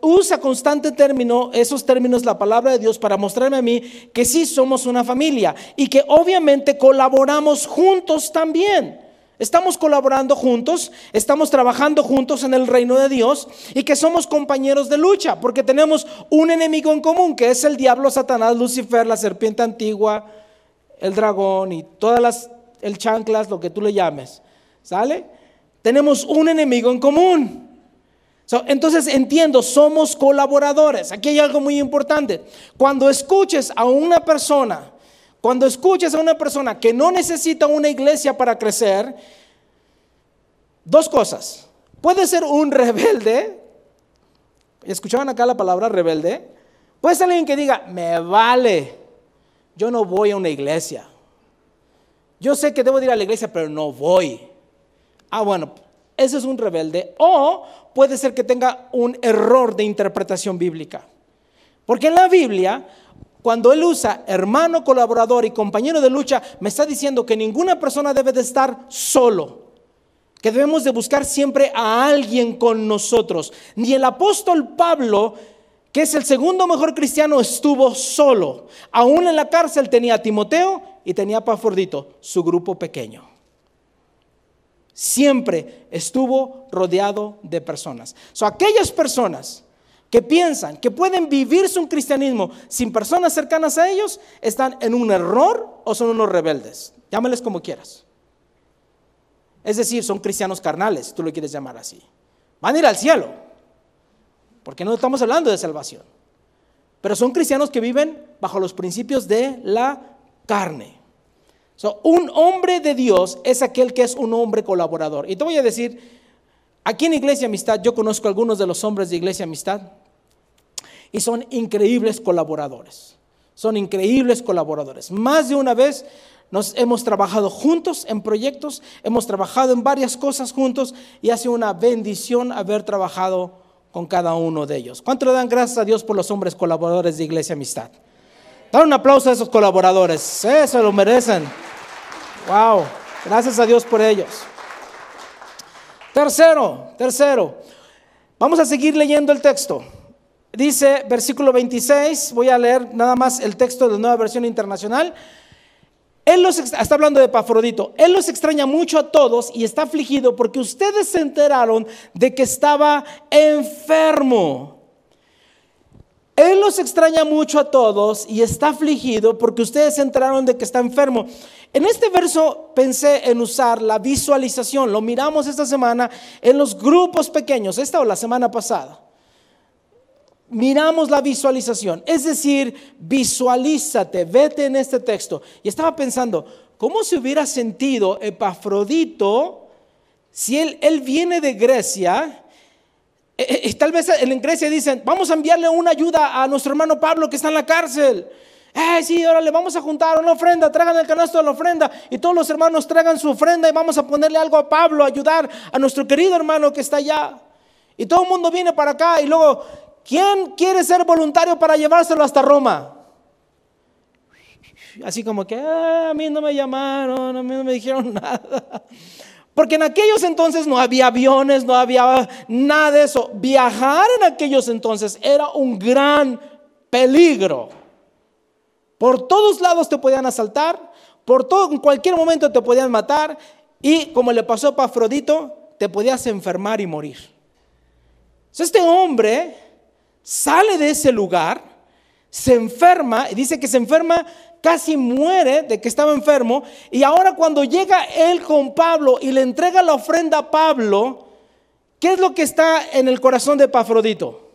usa constante término, esos términos, la palabra de Dios para mostrarme a mí que sí somos una familia y que obviamente colaboramos juntos también. Estamos colaborando juntos, estamos trabajando juntos en el reino de Dios y que somos compañeros de lucha porque tenemos un enemigo en común que es el diablo, Satanás, Lucifer, la serpiente antigua, el dragón y todas las, el chanclas, lo que tú le llames. ¿Sale? Tenemos un enemigo en común. entonces entiendo, somos colaboradores. Aquí hay algo muy importante. Cuando escuches a una persona, cuando escuches a una persona que no necesita una iglesia para crecer, dos cosas. Puede ser un rebelde. ¿Escuchaban acá la palabra rebelde? Puede ser alguien que diga, me vale, yo no voy a una iglesia. Yo sé que debo ir a la iglesia, pero no voy. Ah, bueno, ese es un rebelde. O puede ser que tenga un error de interpretación bíblica. Porque en la Biblia cuando él usa hermano, colaborador y compañero de lucha, me está diciendo que ninguna persona debe de estar solo, que debemos de buscar siempre a alguien con nosotros. Ni el apóstol Pablo, que es el segundo mejor cristiano, estuvo solo. Aún en la cárcel tenía a Timoteo y tenía a Pafordito, su grupo pequeño. Siempre estuvo rodeado de personas. Son aquellas personas que piensan que pueden vivir su cristianismo sin personas cercanas a ellos, están en un error o son unos rebeldes. Llámales como quieras. Es decir, son cristianos carnales, tú lo quieres llamar así. Van a ir al cielo, porque no estamos hablando de salvación. Pero son cristianos que viven bajo los principios de la carne. un hombre de Dios es aquel que es un hombre colaborador. Y te voy a decir, aquí en Iglesia Amistad, yo conozco a algunos de los hombres de Iglesia Amistad y son increíbles colaboradores. Son increíbles colaboradores. Más de una vez nos hemos trabajado juntos en proyectos, hemos trabajado en varias cosas juntos y ha sido una bendición haber trabajado con cada uno de ellos. ¿Cuánto le dan gracias a Dios por los hombres colaboradores de Iglesia Amistad? Dan un aplauso a esos colaboradores, eso lo merecen. Wow, gracias a Dios por ellos. Tercero, tercero, vamos a seguir leyendo el texto. Dice versículo 26, voy a leer nada más el texto de la nueva versión internacional. Él los, está hablando de Pafrodito. Él los extraña mucho a todos y está afligido porque ustedes se enteraron de que estaba enfermo. Él los extraña mucho a todos y está afligido porque ustedes se enteraron de que está enfermo. En este verso pensé en usar la visualización. Lo miramos esta semana en los grupos pequeños, esta o la semana pasada miramos la visualización. Es decir, visualízate, vete en este texto. Y estaba pensando, ¿cómo se hubiera sentido Epafrodito si él, él viene de Grecia? Eh, eh, eh, tal vez en Grecia dicen, vamos a enviarle una ayuda a nuestro hermano Pablo que está en la cárcel. Eh, sí, ahora le vamos a juntar una ofrenda, traigan el canasto de la ofrenda y todos los hermanos traigan su ofrenda y vamos a ponerle algo a Pablo, ayudar a nuestro querido hermano que está allá. Y todo el mundo viene para acá y luego ¿Quién quiere ser voluntario para llevárselo hasta Roma? Así como que ah, a mí no me llamaron, a mí no me dijeron nada. Porque en aquellos entonces no había aviones, no había nada de eso. Viajar en aquellos entonces era un gran peligro. Por todos lados te podían asaltar, por todo, en cualquier momento te podían matar y como le pasó a Pafrodito, te podías enfermar y morir. este hombre sale de ese lugar, se enferma, y dice que se enferma, casi muere de que estaba enfermo, y ahora cuando llega él con Pablo y le entrega la ofrenda a Pablo, ¿qué es lo que está en el corazón de Pafrodito?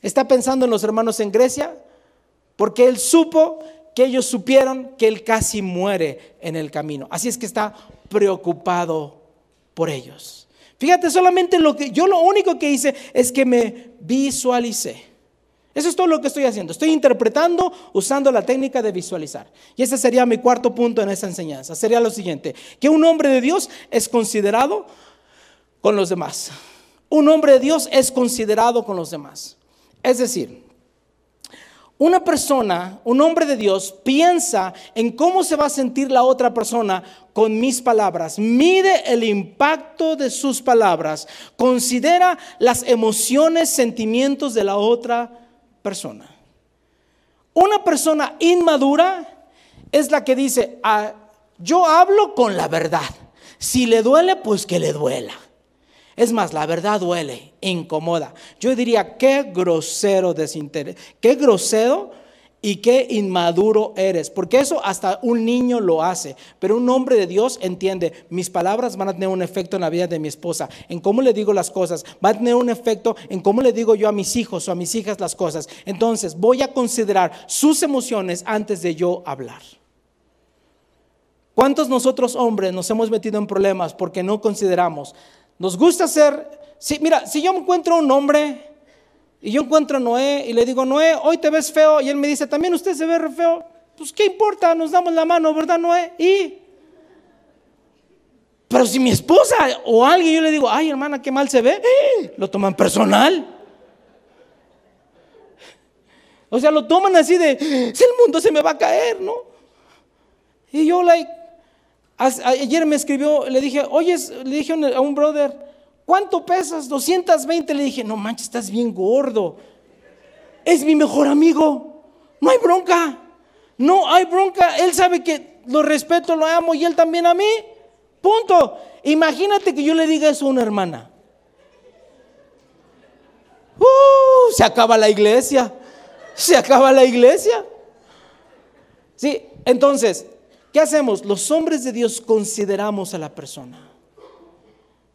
Está pensando en los hermanos en Grecia, porque él supo que ellos supieron que él casi muere en el camino. Así es que está preocupado por ellos. Fíjate, solamente lo que yo lo único que hice es que me visualicé. Eso es todo lo que estoy haciendo. Estoy interpretando usando la técnica de visualizar. Y ese sería mi cuarto punto en esa enseñanza. Sería lo siguiente, que un hombre de Dios es considerado con los demás. Un hombre de Dios es considerado con los demás. Es decir, una persona, un hombre de Dios, piensa en cómo se va a sentir la otra persona con mis palabras, mide el impacto de sus palabras, considera las emociones, sentimientos de la otra persona. Una persona inmadura es la que dice, ah, yo hablo con la verdad, si le duele, pues que le duela. Es más, la verdad duele, incomoda. Yo diría, qué grosero desinterés, qué grosero y qué inmaduro eres, porque eso hasta un niño lo hace, pero un hombre de Dios entiende, mis palabras van a tener un efecto en la vida de mi esposa, en cómo le digo las cosas, va a tener un efecto en cómo le digo yo a mis hijos o a mis hijas las cosas. Entonces voy a considerar sus emociones antes de yo hablar. ¿Cuántos nosotros hombres nos hemos metido en problemas porque no consideramos nos gusta ser, si, mira, si yo encuentro un hombre y yo encuentro a Noé y le digo, Noé, hoy te ves feo, y él me dice, también usted se ve feo, pues qué importa, nos damos la mano, ¿verdad, Noé? Y... Pero si mi esposa o alguien yo le digo, ay hermana, qué mal se ve, lo toman personal. O sea, lo toman así de, si el mundo se me va a caer, ¿no? Y yo, like, Ayer me escribió, le dije, oye, le dije a un brother, ¿cuánto pesas? 220. Le dije, no manches, estás bien gordo. Es mi mejor amigo. No hay bronca. No hay bronca. Él sabe que lo respeto, lo amo y él también a mí. Punto. Imagínate que yo le diga eso a una hermana. Uh, se acaba la iglesia. Se acaba la iglesia. Sí, entonces, ¿Qué hacemos? Los hombres de Dios consideramos a la persona.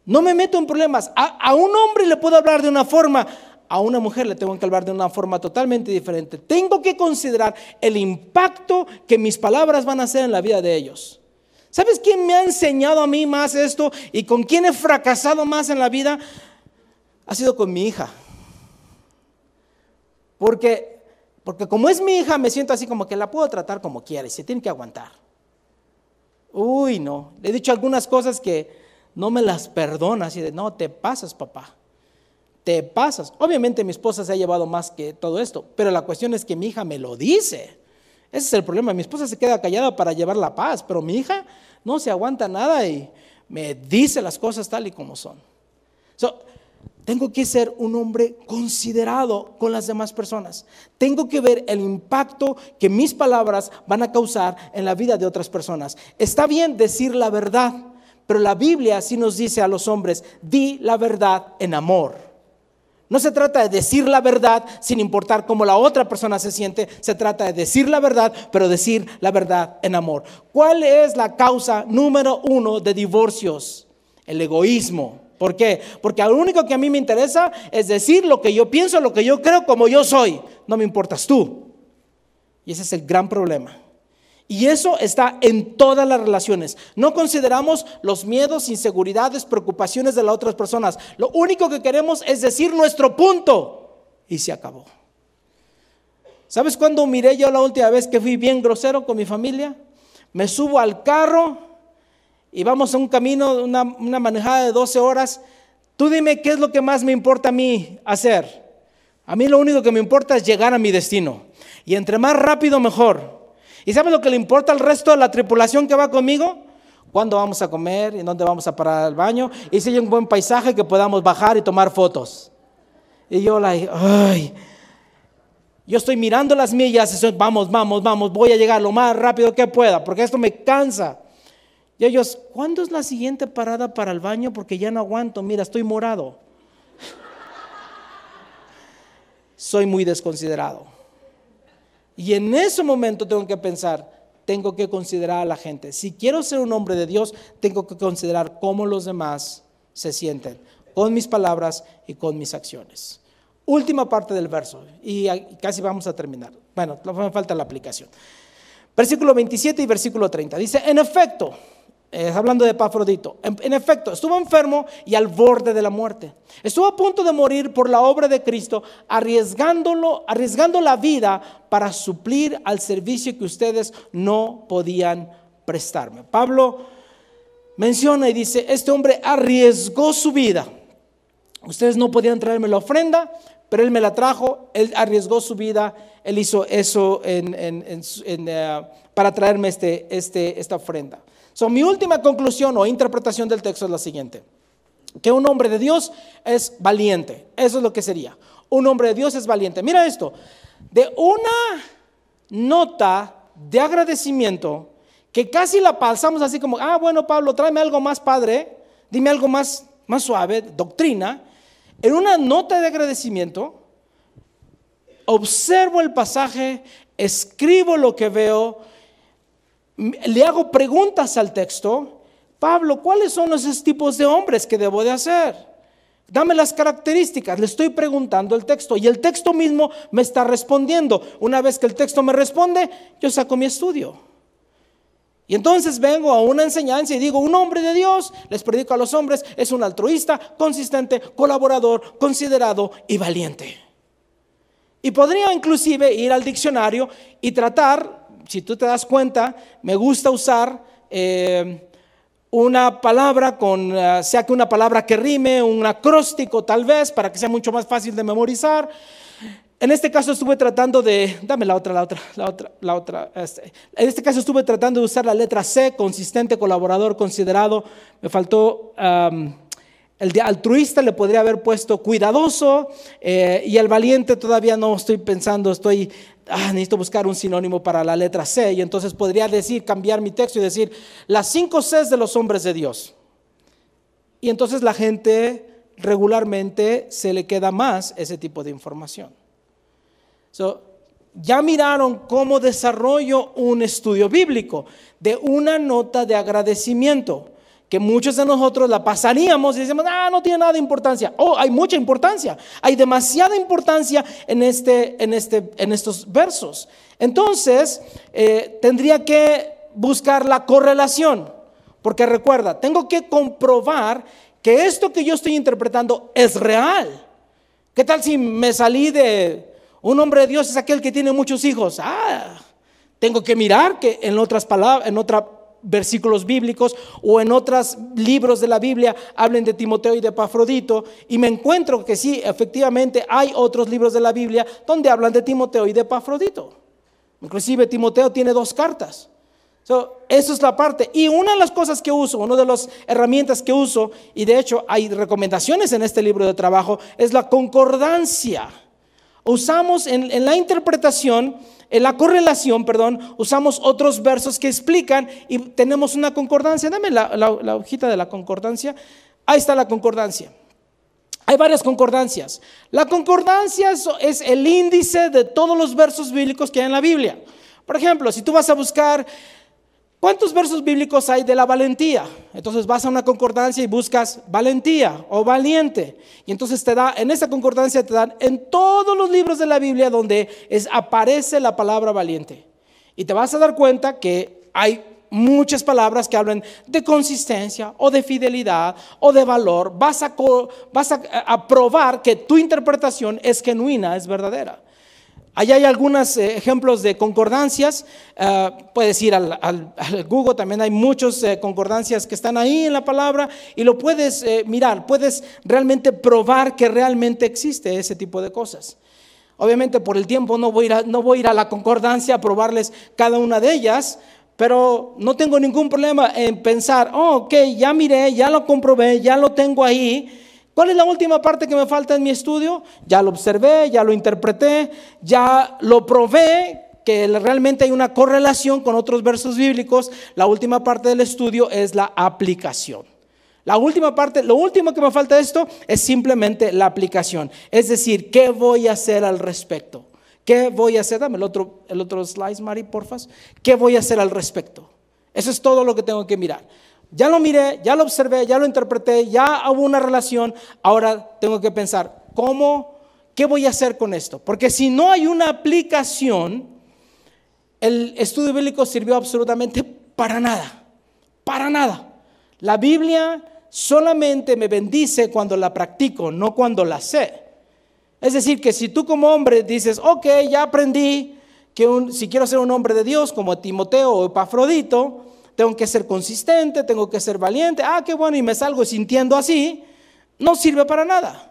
No me meto en problemas. A, un hombre le puedo hablar de una forma, a una mujer le tengo que hablar de una forma totalmente diferente. Tengo que considerar el impacto que mis palabras van a hacer en la vida de ellos. ¿Sabes quién me ha enseñado a mí más esto y con quién he fracasado más en la vida? Ha sido con mi hija. Porque, porque como es mi hija, me siento así como que la puedo tratar como quiera y se tiene que aguantar. Uy, no. Le he dicho algunas cosas que no me las perdona, así de, no, te pasas, papá. Te pasas. Obviamente mi esposa se ha llevado más que todo esto, pero la cuestión es que mi hija me lo dice. Ese es el problema. Mi esposa se queda callada para llevar la paz, pero mi hija no se aguanta nada y me dice las cosas tal y como son. Tengo que ser un hombre considerado con las demás personas. Tengo que ver el impacto que mis palabras van a causar en la vida de otras personas. Está bien decir la verdad, pero la Biblia sí nos dice a los hombres, di la verdad en amor. No se trata de decir la verdad sin importar cómo la otra persona se siente, se trata de decir la verdad, pero decir la verdad en amor. ¿Cuál es la causa número uno de divorcios? El egoísmo. ¿Por qué? Porque lo único que a mí me interesa es decir lo que yo pienso, lo que yo creo, como yo soy. No me importas tú. Y ese es el gran problema. Y eso está en todas las relaciones. No consideramos los miedos, inseguridades, preocupaciones de las otras personas. Lo único que queremos es decir nuestro punto. Y se acabó. ¿Sabes cuándo miré yo la última vez que fui bien grosero con mi familia? Me subo al carro y vamos a un camino, una, manejada de 12 horas. Tú dime qué es lo que más me importa a mí hacer. A mí lo único que me importa es llegar a mi destino. Y entre más rápido, mejor. ¿Y sabes lo que le importa al resto de la tripulación que va conmigo? ¿Cuándo vamos a comer? ¿Y dónde vamos a parar al baño? Y si hay un buen paisaje que podamos bajar y tomar fotos. Y yo la, ay, yo estoy mirando las millas y vamos, vamos, vamos, voy a llegar lo más rápido que pueda, porque esto me cansa. Y ellos, ¿cuándo es la siguiente parada para el baño? Porque ya no aguanto, mira, estoy morado. Soy muy desconsiderado. Y en ese momento tengo que pensar, tengo que considerar a la gente. Si quiero ser un hombre de Dios, tengo que considerar cómo los demás se sienten, con mis palabras y con mis acciones. Última parte del verso, y casi vamos a terminar. Bueno, me falta la aplicación. Versículo 27 y versículo 30. Dice, en efecto, eh, hablando de Epafrodito. En, efecto, estuvo enfermo y al borde de la muerte. Estuvo a punto de morir por la obra de Cristo, arriesgándolo, arriesgando la vida para suplir al servicio que ustedes no podían prestarme. Pablo menciona y dice, este hombre arriesgó su vida. Ustedes no podían traerme la ofrenda, pero él me la trajo, él arriesgó su vida, él hizo eso eh, para traerme este, este, esta ofrenda mi última conclusión o interpretación del texto es la siguiente. Que un hombre de Dios es valiente. Eso es lo que sería. Un hombre de Dios es valiente. Mira esto. De una nota de agradecimiento que casi la pasamos así como, ah, bueno, Pablo, tráeme algo más padre, dime algo más, más suave, doctrina. En una nota de agradecimiento, observo el pasaje, escribo lo que veo, le hago preguntas al texto, Pablo, ¿cuáles son esos tipos de hombres que debo de hacer? Dame las características, le estoy preguntando el texto y el texto mismo me está respondiendo. Una vez que el texto me responde, yo saco mi estudio. Y entonces vengo a una enseñanza y digo, un hombre de Dios, les predico a los hombres, es un altruista, consistente, colaborador, considerado y valiente. Y podría inclusive ir al diccionario y tratar si tú te das cuenta, me gusta usar eh, una palabra con, eh, sea que una palabra que rime, un acróstico tal vez, para que sea mucho más fácil de memorizar. En este caso estuve tratando de, dame la otra, la otra, la otra, la otra. Este, en este caso estuve tratando de usar la letra C, consistente, colaborador, considerado. Me faltó... El de altruista le podría haber puesto cuidadoso eh, y el valiente todavía no estoy pensando, estoy, ah, necesito buscar un sinónimo para la letra C y entonces podría decir, cambiar mi texto y decir las cinco Cs de los hombres de Dios. Y entonces la gente regularmente se le queda más ese tipo de información. ya miraron cómo desarrollo un estudio bíblico de una nota de agradecimiento que muchos de nosotros la pasaríamos y decimos, ah, no tiene nada de importancia. Oh, hay mucha importancia. Hay demasiada importancia en, este, en, este, en estos versos. Entonces, eh, tendría que buscar la correlación. Porque recuerda, tengo que comprobar que esto que yo estoy interpretando es real. ¿Qué tal si me salí de un hombre de Dios es aquel que tiene muchos hijos? Ah, tengo que mirar que en otras palabras, en otros versículos bíblicos o en otros libros de la Biblia hablen de Timoteo y de Pafrodito y me encuentro que sí, efectivamente hay otros libros de la Biblia donde hablan de Timoteo y de Pafrodito. Inclusive Timoteo tiene dos cartas. eso es la parte. Y una de las cosas que uso, una de las herramientas que uso, y de hecho hay recomendaciones en este libro de trabajo, es la concordancia. Usamos en la interpretación en la correlación, perdón, usamos otros versos que explican y tenemos una concordancia. Dame la, hojita de la concordancia. Ahí está la concordancia. Hay varias concordancias. La concordancia es el índice de todos los versos bíblicos que hay en la Biblia. Por ejemplo, si tú vas a buscar ¿Cuántos versos bíblicos hay de la valentía? Entonces vas a una concordancia y buscas valentía o valiente. Y entonces te da, en esa concordancia te dan en todos los libros de la Biblia donde es, aparece la palabra valiente. Y te vas a dar cuenta que hay muchas palabras que hablan de consistencia o de fidelidad o de valor. Vas a, vas a probar que tu interpretación es genuina, es verdadera. Allá hay algunos eh, ejemplos de concordancias. Ah, puedes ir al, Google, también hay muchas eh, concordancias que están ahí en la palabra y lo puedes mirar, puedes realmente probar que realmente existe ese tipo de cosas. Obviamente por el tiempo no voy a, no voy a, ir a la concordancia a probarles cada una de ellas, pero no tengo ningún problema en pensar, oh, ok, ya miré, ya lo comprobé, ya lo tengo ahí ¿Cuál es la última parte que me falta en mi estudio? Ya lo observé, ya lo interpreté, ya lo probé que realmente hay una correlación con otros versos bíblicos. La última parte del estudio es la aplicación. La última parte, lo último que me falta de esto es simplemente la aplicación. Es decir, ¿qué voy a hacer al respecto? ¿Qué voy a hacer? Dame el otro, el otro slide, Mari, porfas. ¿Qué voy a hacer al respecto? Eso es todo lo que tengo que mirar. Ya lo miré, ya lo observé, ya lo interpreté, ya hubo una relación, ahora tengo que pensar, ¿cómo? ¿Qué voy a hacer con esto? Porque si no hay una aplicación, el estudio bíblico sirvió absolutamente para nada, para nada. La Biblia solamente me bendice cuando la practico, no cuando la sé. Es decir, que si tú como hombre dices, ok, ya aprendí que si quiero ser un hombre de Dios como Timoteo o Epafrodito, tengo que ser consistente, tengo que ser valiente, ah, qué bueno, y me salgo sintiendo así, no sirve para nada.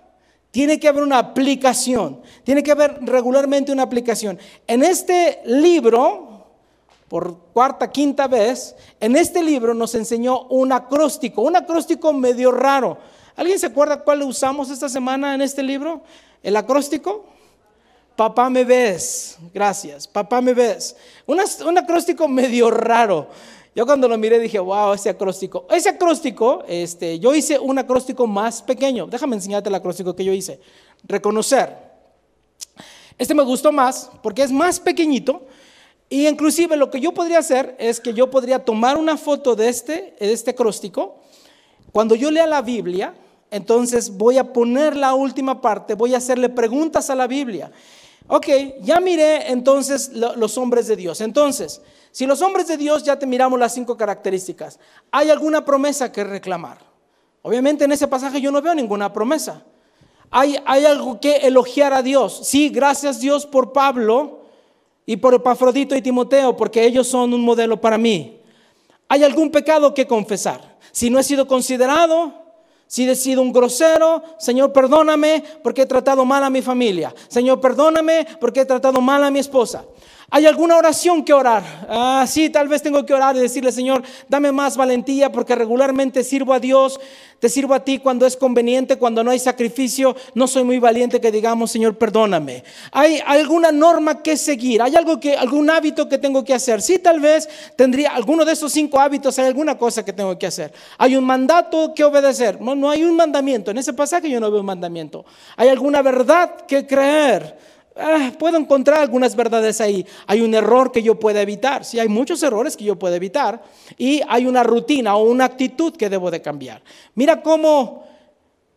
Tiene que haber una aplicación, tiene que haber regularmente una aplicación. En este libro, por cuarta, quinta vez, en este libro nos enseñó un acróstico, un acróstico medio raro. ¿Alguien se acuerda cuál usamos esta semana en este libro? ¿El acróstico? Papá me ves, gracias, papá me ves. un acróstico medio raro. Yo cuando lo miré dije, wow, ese acróstico. Ese acróstico, este, yo hice un acróstico más pequeño. Déjame enseñarte el acróstico que yo hice. Reconocer. Este me gustó más porque es más pequeñito. Y inclusive lo que yo podría hacer es que yo podría tomar una foto de este, de este acróstico. Cuando yo lea la Biblia, entonces voy a poner la última parte, voy a hacerle preguntas a la Biblia. Ok, ya miré entonces los hombres de Dios. Entonces, si los hombres de Dios ya te miramos las cinco características, ¿hay alguna promesa que reclamar? Obviamente en ese pasaje yo no veo ninguna promesa. ¿Hay, hay algo que elogiar a Dios? Sí, gracias Dios por Pablo y por Epafrodito y Timoteo, porque ellos son un modelo para mí. ¿Hay algún pecado que confesar? Si no he sido considerado, si he sido un grosero, Señor, perdóname porque he tratado mal a mi familia. Señor, perdóname porque he tratado mal a mi esposa. ¿Hay alguna oración que orar? Ah, sí, tal vez tengo que orar y decirle, Señor, dame más valentía porque regularmente sirvo a Dios, te sirvo a ti cuando es conveniente, cuando no hay sacrificio. No soy muy valiente que digamos, Señor, perdóname. ¿Hay alguna norma que seguir? ¿Hay algo que, algún hábito que tengo que hacer? Sí, tal vez tendría alguno de esos cinco hábitos, hay alguna cosa que tengo que hacer. ¿Hay un mandato que obedecer? No, no hay un mandamiento. En ese pasaje yo no veo un mandamiento. ¿Hay alguna verdad que creer? Ah, puedo encontrar algunas verdades ahí. Hay un error que yo pueda evitar. Sí, hay muchos errores que yo puedo evitar. Y hay una rutina o una actitud que debo de cambiar. Mira cómo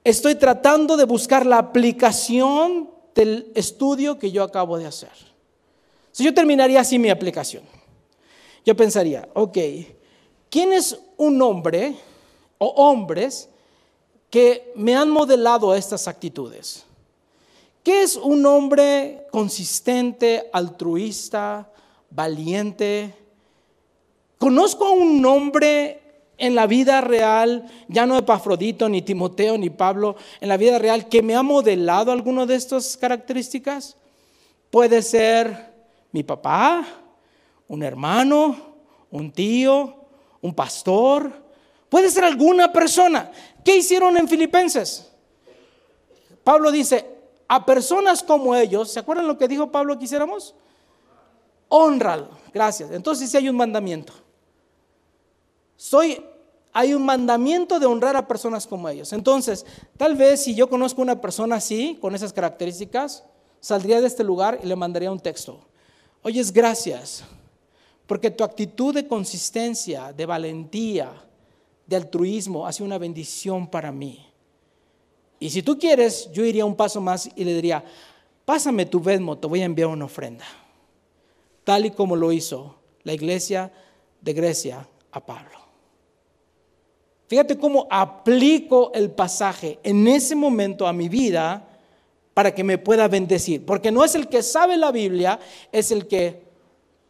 estoy tratando de buscar la aplicación del estudio que yo acabo de hacer. Si yo terminaría así mi aplicación, yo pensaría, ok, ¿quién es un hombre o hombres que me han modelado estas actitudes? ¿Qué es un hombre consistente, altruista, valiente? Conozco a un hombre en la vida real, ya no Epafrodito, ni Timoteo, ni Pablo, en la vida real, que me ha modelado alguna de estas características? Puede ser mi papá, un hermano, un tío, un pastor, puede ser alguna persona. ¿Qué hicieron en Filipenses? Pablo dice, a personas como ellos, ¿se acuerdan lo que dijo Pablo que hiciéramos? Honralo, gracias. Entonces sí hay un mandamiento. Soy hay un mandamiento de honrar a personas como ellos. Entonces, tal vez si yo conozco una persona así, con esas características, saldría de este lugar y le mandaría un texto. Oyes, gracias, porque tu actitud de consistencia, de valentía, de altruismo ha sido una bendición para mí. Y si tú quieres, yo iría un paso más y le diría, pásame tu Vedmo, te voy a enviar una ofrenda. Tal y como lo hizo la iglesia de Grecia a Pablo. Fíjate cómo aplico el pasaje en ese momento a mi vida para que me pueda bendecir. Porque no es el que sabe la Biblia, es el que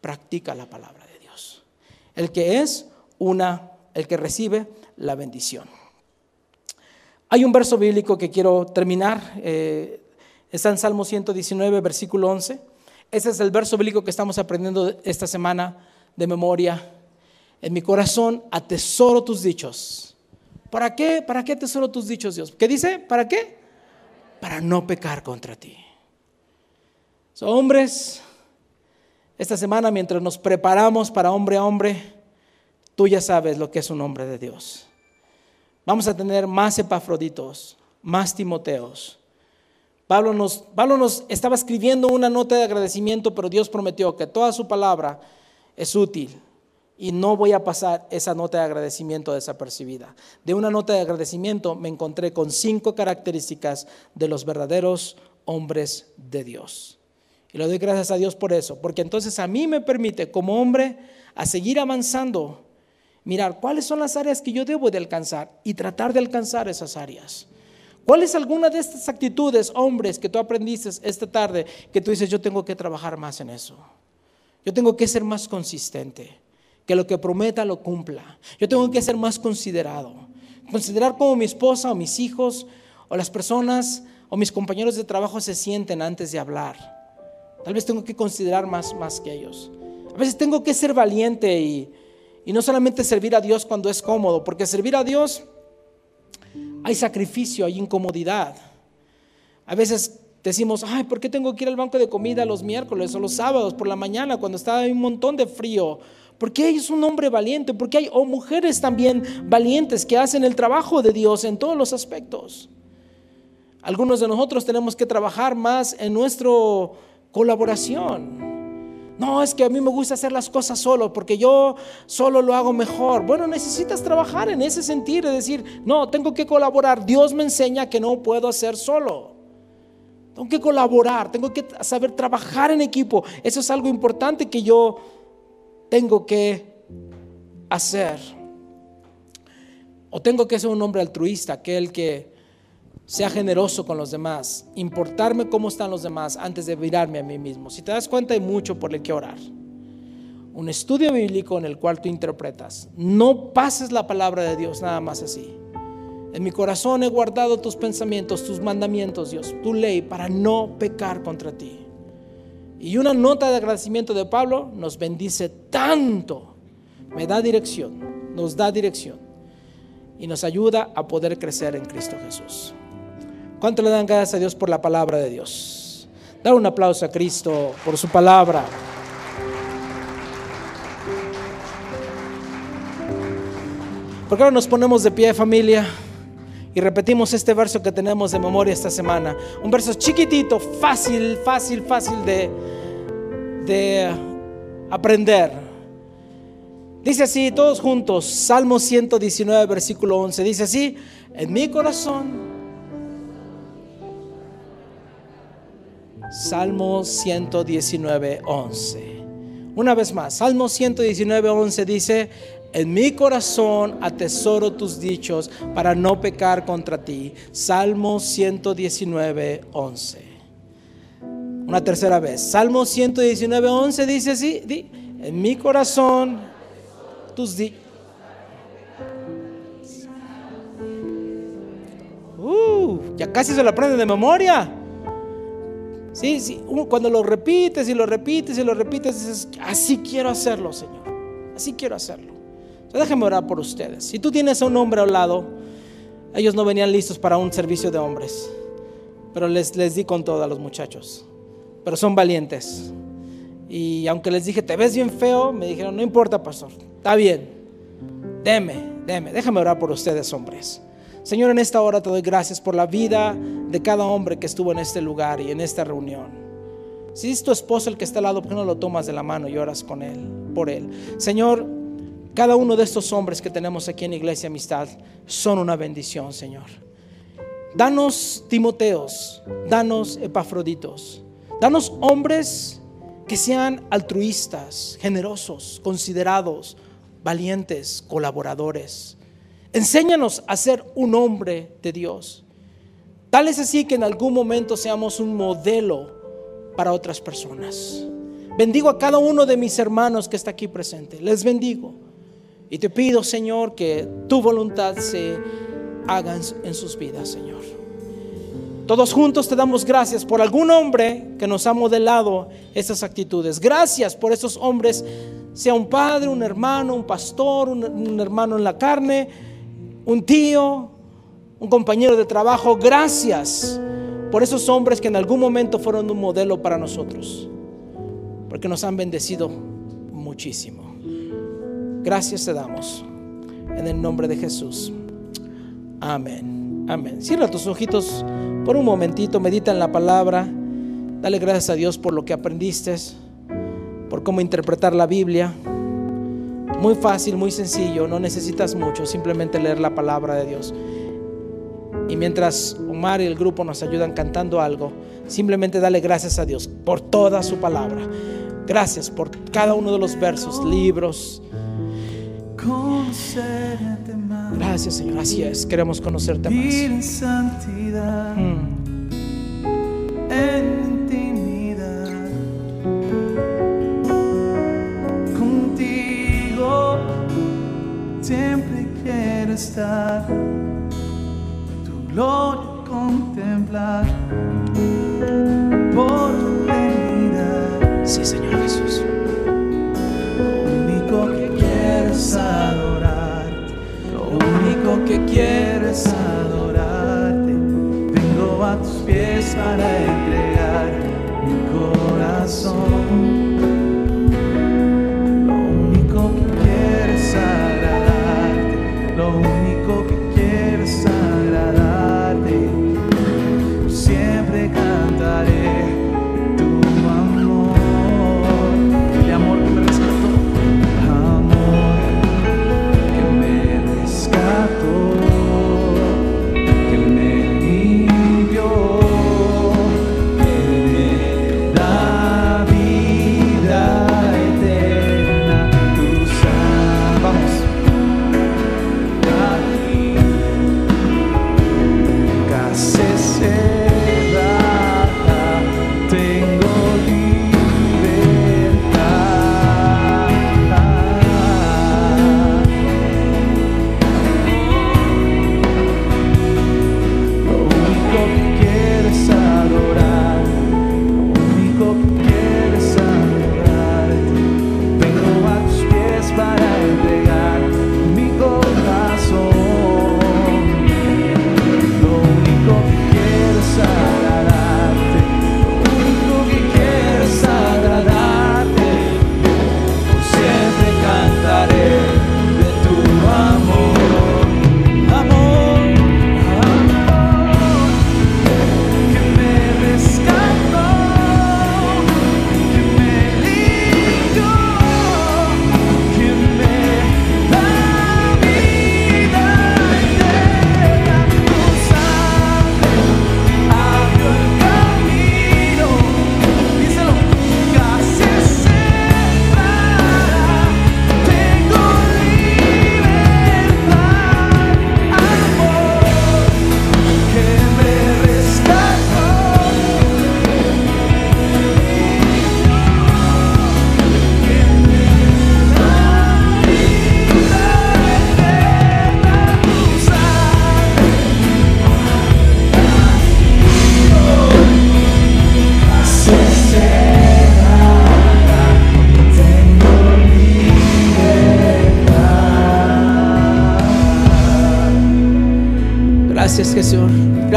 practica la palabra de Dios. El que es una, el que recibe la bendición. Hay un verso bíblico que quiero terminar. Eh, está en Salmo 119, versículo 11. Ese es el verso bíblico que estamos aprendiendo esta semana de memoria. En mi corazón atesoro tus dichos ¿Para qué? ¿Para qué tesoro tus dichos, Dios? ¿Qué dice? ¿Para qué? Para no pecar contra ti. Hombres, esta semana mientras nos preparamos para hombre a hombre, tú ya sabes lo que es un hombre de Dios. Vamos a tener más epafroditos, más timoteos. Pablo nos, Pablo nos estaba escribiendo una nota de agradecimiento, pero Dios prometió que toda su palabra es útil y no voy a pasar esa nota de agradecimiento desapercibida. De una nota de agradecimiento me encontré con cinco características de los verdaderos hombres de Dios. Y le doy gracias a Dios por eso, porque entonces a mí me permite como hombre a seguir avanzando, mirar cuáles son las áreas que yo debo de alcanzar y tratar de alcanzar esas áreas. ¿Cuál es alguna de estas actitudes, hombres, que tú aprendiste esta tarde, que tú dices, yo tengo que trabajar más en eso? Yo tengo que ser más consistente que lo que prometa lo cumpla. Yo tengo que ser más considerado. Considerar cómo mi esposa o mis hijos o las personas o mis compañeros de trabajo se sienten antes de hablar. Tal vez tengo que considerar más, más que ellos. A veces tengo que ser valiente y, y no solamente servir a Dios cuando es cómodo, porque servir a Dios hay sacrificio, hay incomodidad. A veces decimos, ay, ¿por qué tengo que ir al banco de comida los miércoles o los sábados por la mañana cuando está un montón de frío porque es un hombre valiente, porque hay mujeres también valientes que hacen el trabajo de Dios en todos los aspectos. Algunos de nosotros tenemos que trabajar más en nuestra colaboración. No, es que a mí me gusta hacer las cosas solo, porque yo solo lo hago mejor. Bueno, necesitas trabajar en ese sentido, es decir, no, tengo que colaborar. Dios me enseña que no puedo hacer solo. Tengo que colaborar, tengo que saber trabajar en equipo. Eso es algo importante que yo tengo que hacer? ¿O tengo que ser un hombre altruista, aquel que sea generoso con los demás, importarme cómo están los demás antes de mirarme a mí mismo? Si te das cuenta, hay mucho por el que orar. Un estudio bíblico en el cual tú interpretas. No pases la palabra de Dios nada más así. En mi corazón he guardado tus pensamientos, tus mandamientos, Dios, tu ley, para no pecar contra ti. Y una nota de agradecimiento de Pablo nos bendice tanto, me da dirección, nos da dirección y nos ayuda a poder crecer en Cristo Jesús. ¿Cuánto le dan gracias a Dios por la palabra de Dios? Dar un aplauso a Cristo por su palabra. Porque ahora nos ponemos de pie familia y repetimos este verso que tenemos de memoria esta semana. Un verso chiquitito, fácil, fácil, fácil de, de aprender. Dice así, todos juntos, Salmo 119, versículo 11. Dice así, en mi corazón. Salmo 119, 11. Una vez más, Salmo 119, 11 dice, en mi corazón atesoro tus dichos para no pecar contra ti. Salmo 119, 11. Una tercera vez. Salmo 119, 11 dice así, en mi corazón tus dichos. Uh, ya casi se lo aprende de memoria. Sí, sí, cuando lo repites y lo repites y lo repites, dices, así quiero hacerlo, Señor. Así quiero hacerlo. déjeme orar por ustedes. Si tú tienes a un hombre al lado, ellos no venían listos para un servicio de hombres, pero les, les di con todo a los muchachos. Pero son valientes. Y aunque les dije, te ves bien feo, me dijeron, no importa, pastor, está bien. Deme, deme, déjame orar por ustedes, hombres. Señor, en esta hora te doy gracias por la vida de cada hombre que estuvo en este lugar y en esta reunión. Si es tu esposo el que está al lado, ¿por qué no lo tomas de la mano y oras con él, por él? Señor, cada uno de estos hombres que tenemos aquí en Iglesia Amistad son una bendición, Señor. Danos Timoteos, danos Epafroditos, danos hombres que sean altruistas, generosos, considerados, valientes, colaboradores Enséñanos a ser un hombre de Dios. Tal es así que en algún momento seamos un modelo para otras personas. Bendigo a cada uno de mis hermanos que está aquí presente. Les bendigo. Y te pido, Señor, que tu voluntad se haga en sus vidas, Señor. Todos juntos te damos gracias por algún hombre que nos ha modelado esas actitudes. Gracias por esos hombres, sea un padre, un hermano, un pastor, un, un hermano en la carne un tío, un compañero de trabajo. Gracias por esos hombres que en algún momento fueron un modelo para nosotros, porque nos han bendecido muchísimo. Gracias te damos en el nombre de Jesús. Amén. Amén. Cierra tus ojitos por un momentito, medita en la palabra. Dale gracias a Dios por lo que aprendiste, por cómo interpretar la Biblia. Muy fácil, muy sencillo, no necesitas mucho, simplemente leer la palabra de Dios. Y mientras Omar y el grupo nos ayudan cantando algo, simplemente dale gracias a Dios por toda su palabra. Gracias por cada uno de los versos, libros. Gracias Señor, así es, queremos conocerte más. Mm. Estar, tu gloria contemplar por eternidad. Sí, Señor Jesús. Lo único que quiero es adorarte, lo único que quiero es adorarte. Vengo a tus pies para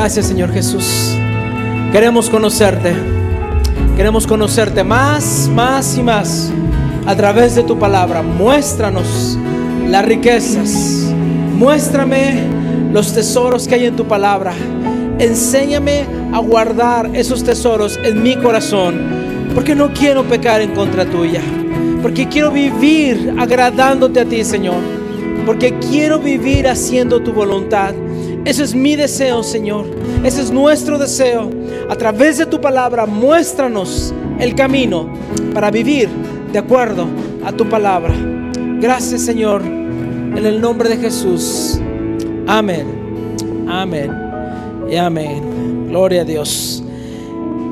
Gracias Señor Jesús. Queremos conocerte. Queremos conocerte más, más y más a través de tu palabra. Muéstranos las riquezas. Muéstrame los tesoros que hay en tu palabra. Enséñame a guardar esos tesoros en mi corazón. Porque no quiero pecar en contra tuya. Porque quiero vivir agradándote a ti, Señor. Porque quiero vivir haciendo tu voluntad. Ese es mi deseo, Señor. Ese es nuestro deseo. A través de tu palabra, muéstranos el camino para vivir de acuerdo a tu palabra. Gracias, Señor. En el nombre de Jesús. Amén. Amén. Y amén. Gloria a Dios.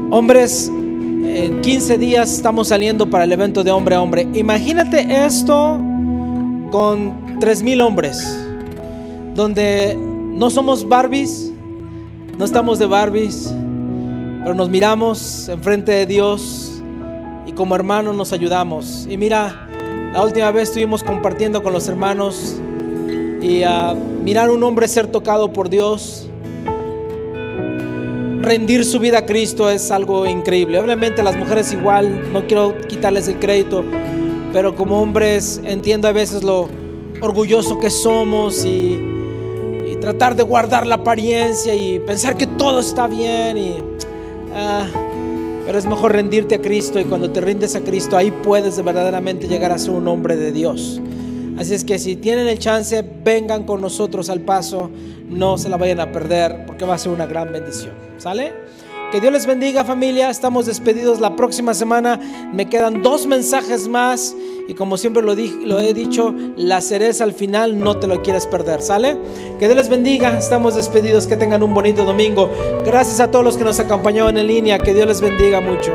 Hombres, en 15 días estamos saliendo para el evento de hombre a hombre. Imagínate esto con 3.000 hombres, donde no somos Barbies, no estamos de Barbies, pero nos miramos enfrente de Dios y como hermanos nos ayudamos. Y mira, la última vez estuvimos compartiendo con los hermanos y a mirar un hombre ser tocado por Dios, rendir su vida a Cristo es algo increíble. Obviamente las mujeres igual, no quiero quitarles el crédito, pero como hombres entiendo a veces lo orgulloso que somos y tratar de guardar la apariencia y pensar que todo está bien y ah, pero es mejor rendirte a Cristo y cuando te rindes a Cristo ahí puedes verdaderamente llegar a ser un hombre de Dios. Así es que si tienen el chance, vengan con nosotros al paso, no se la vayan a perder porque va a ser una gran bendición. ¿Sale? Que Dios les bendiga familia, estamos despedidos la próxima semana, me quedan dos mensajes más y como siempre lo, di- lo he dicho, la cereza al final no te lo quieres perder, ¿sale? Que Dios les bendiga, estamos despedidos, que tengan un bonito domingo. Gracias a todos los que nos acompañaron en línea, que Dios les bendiga mucho.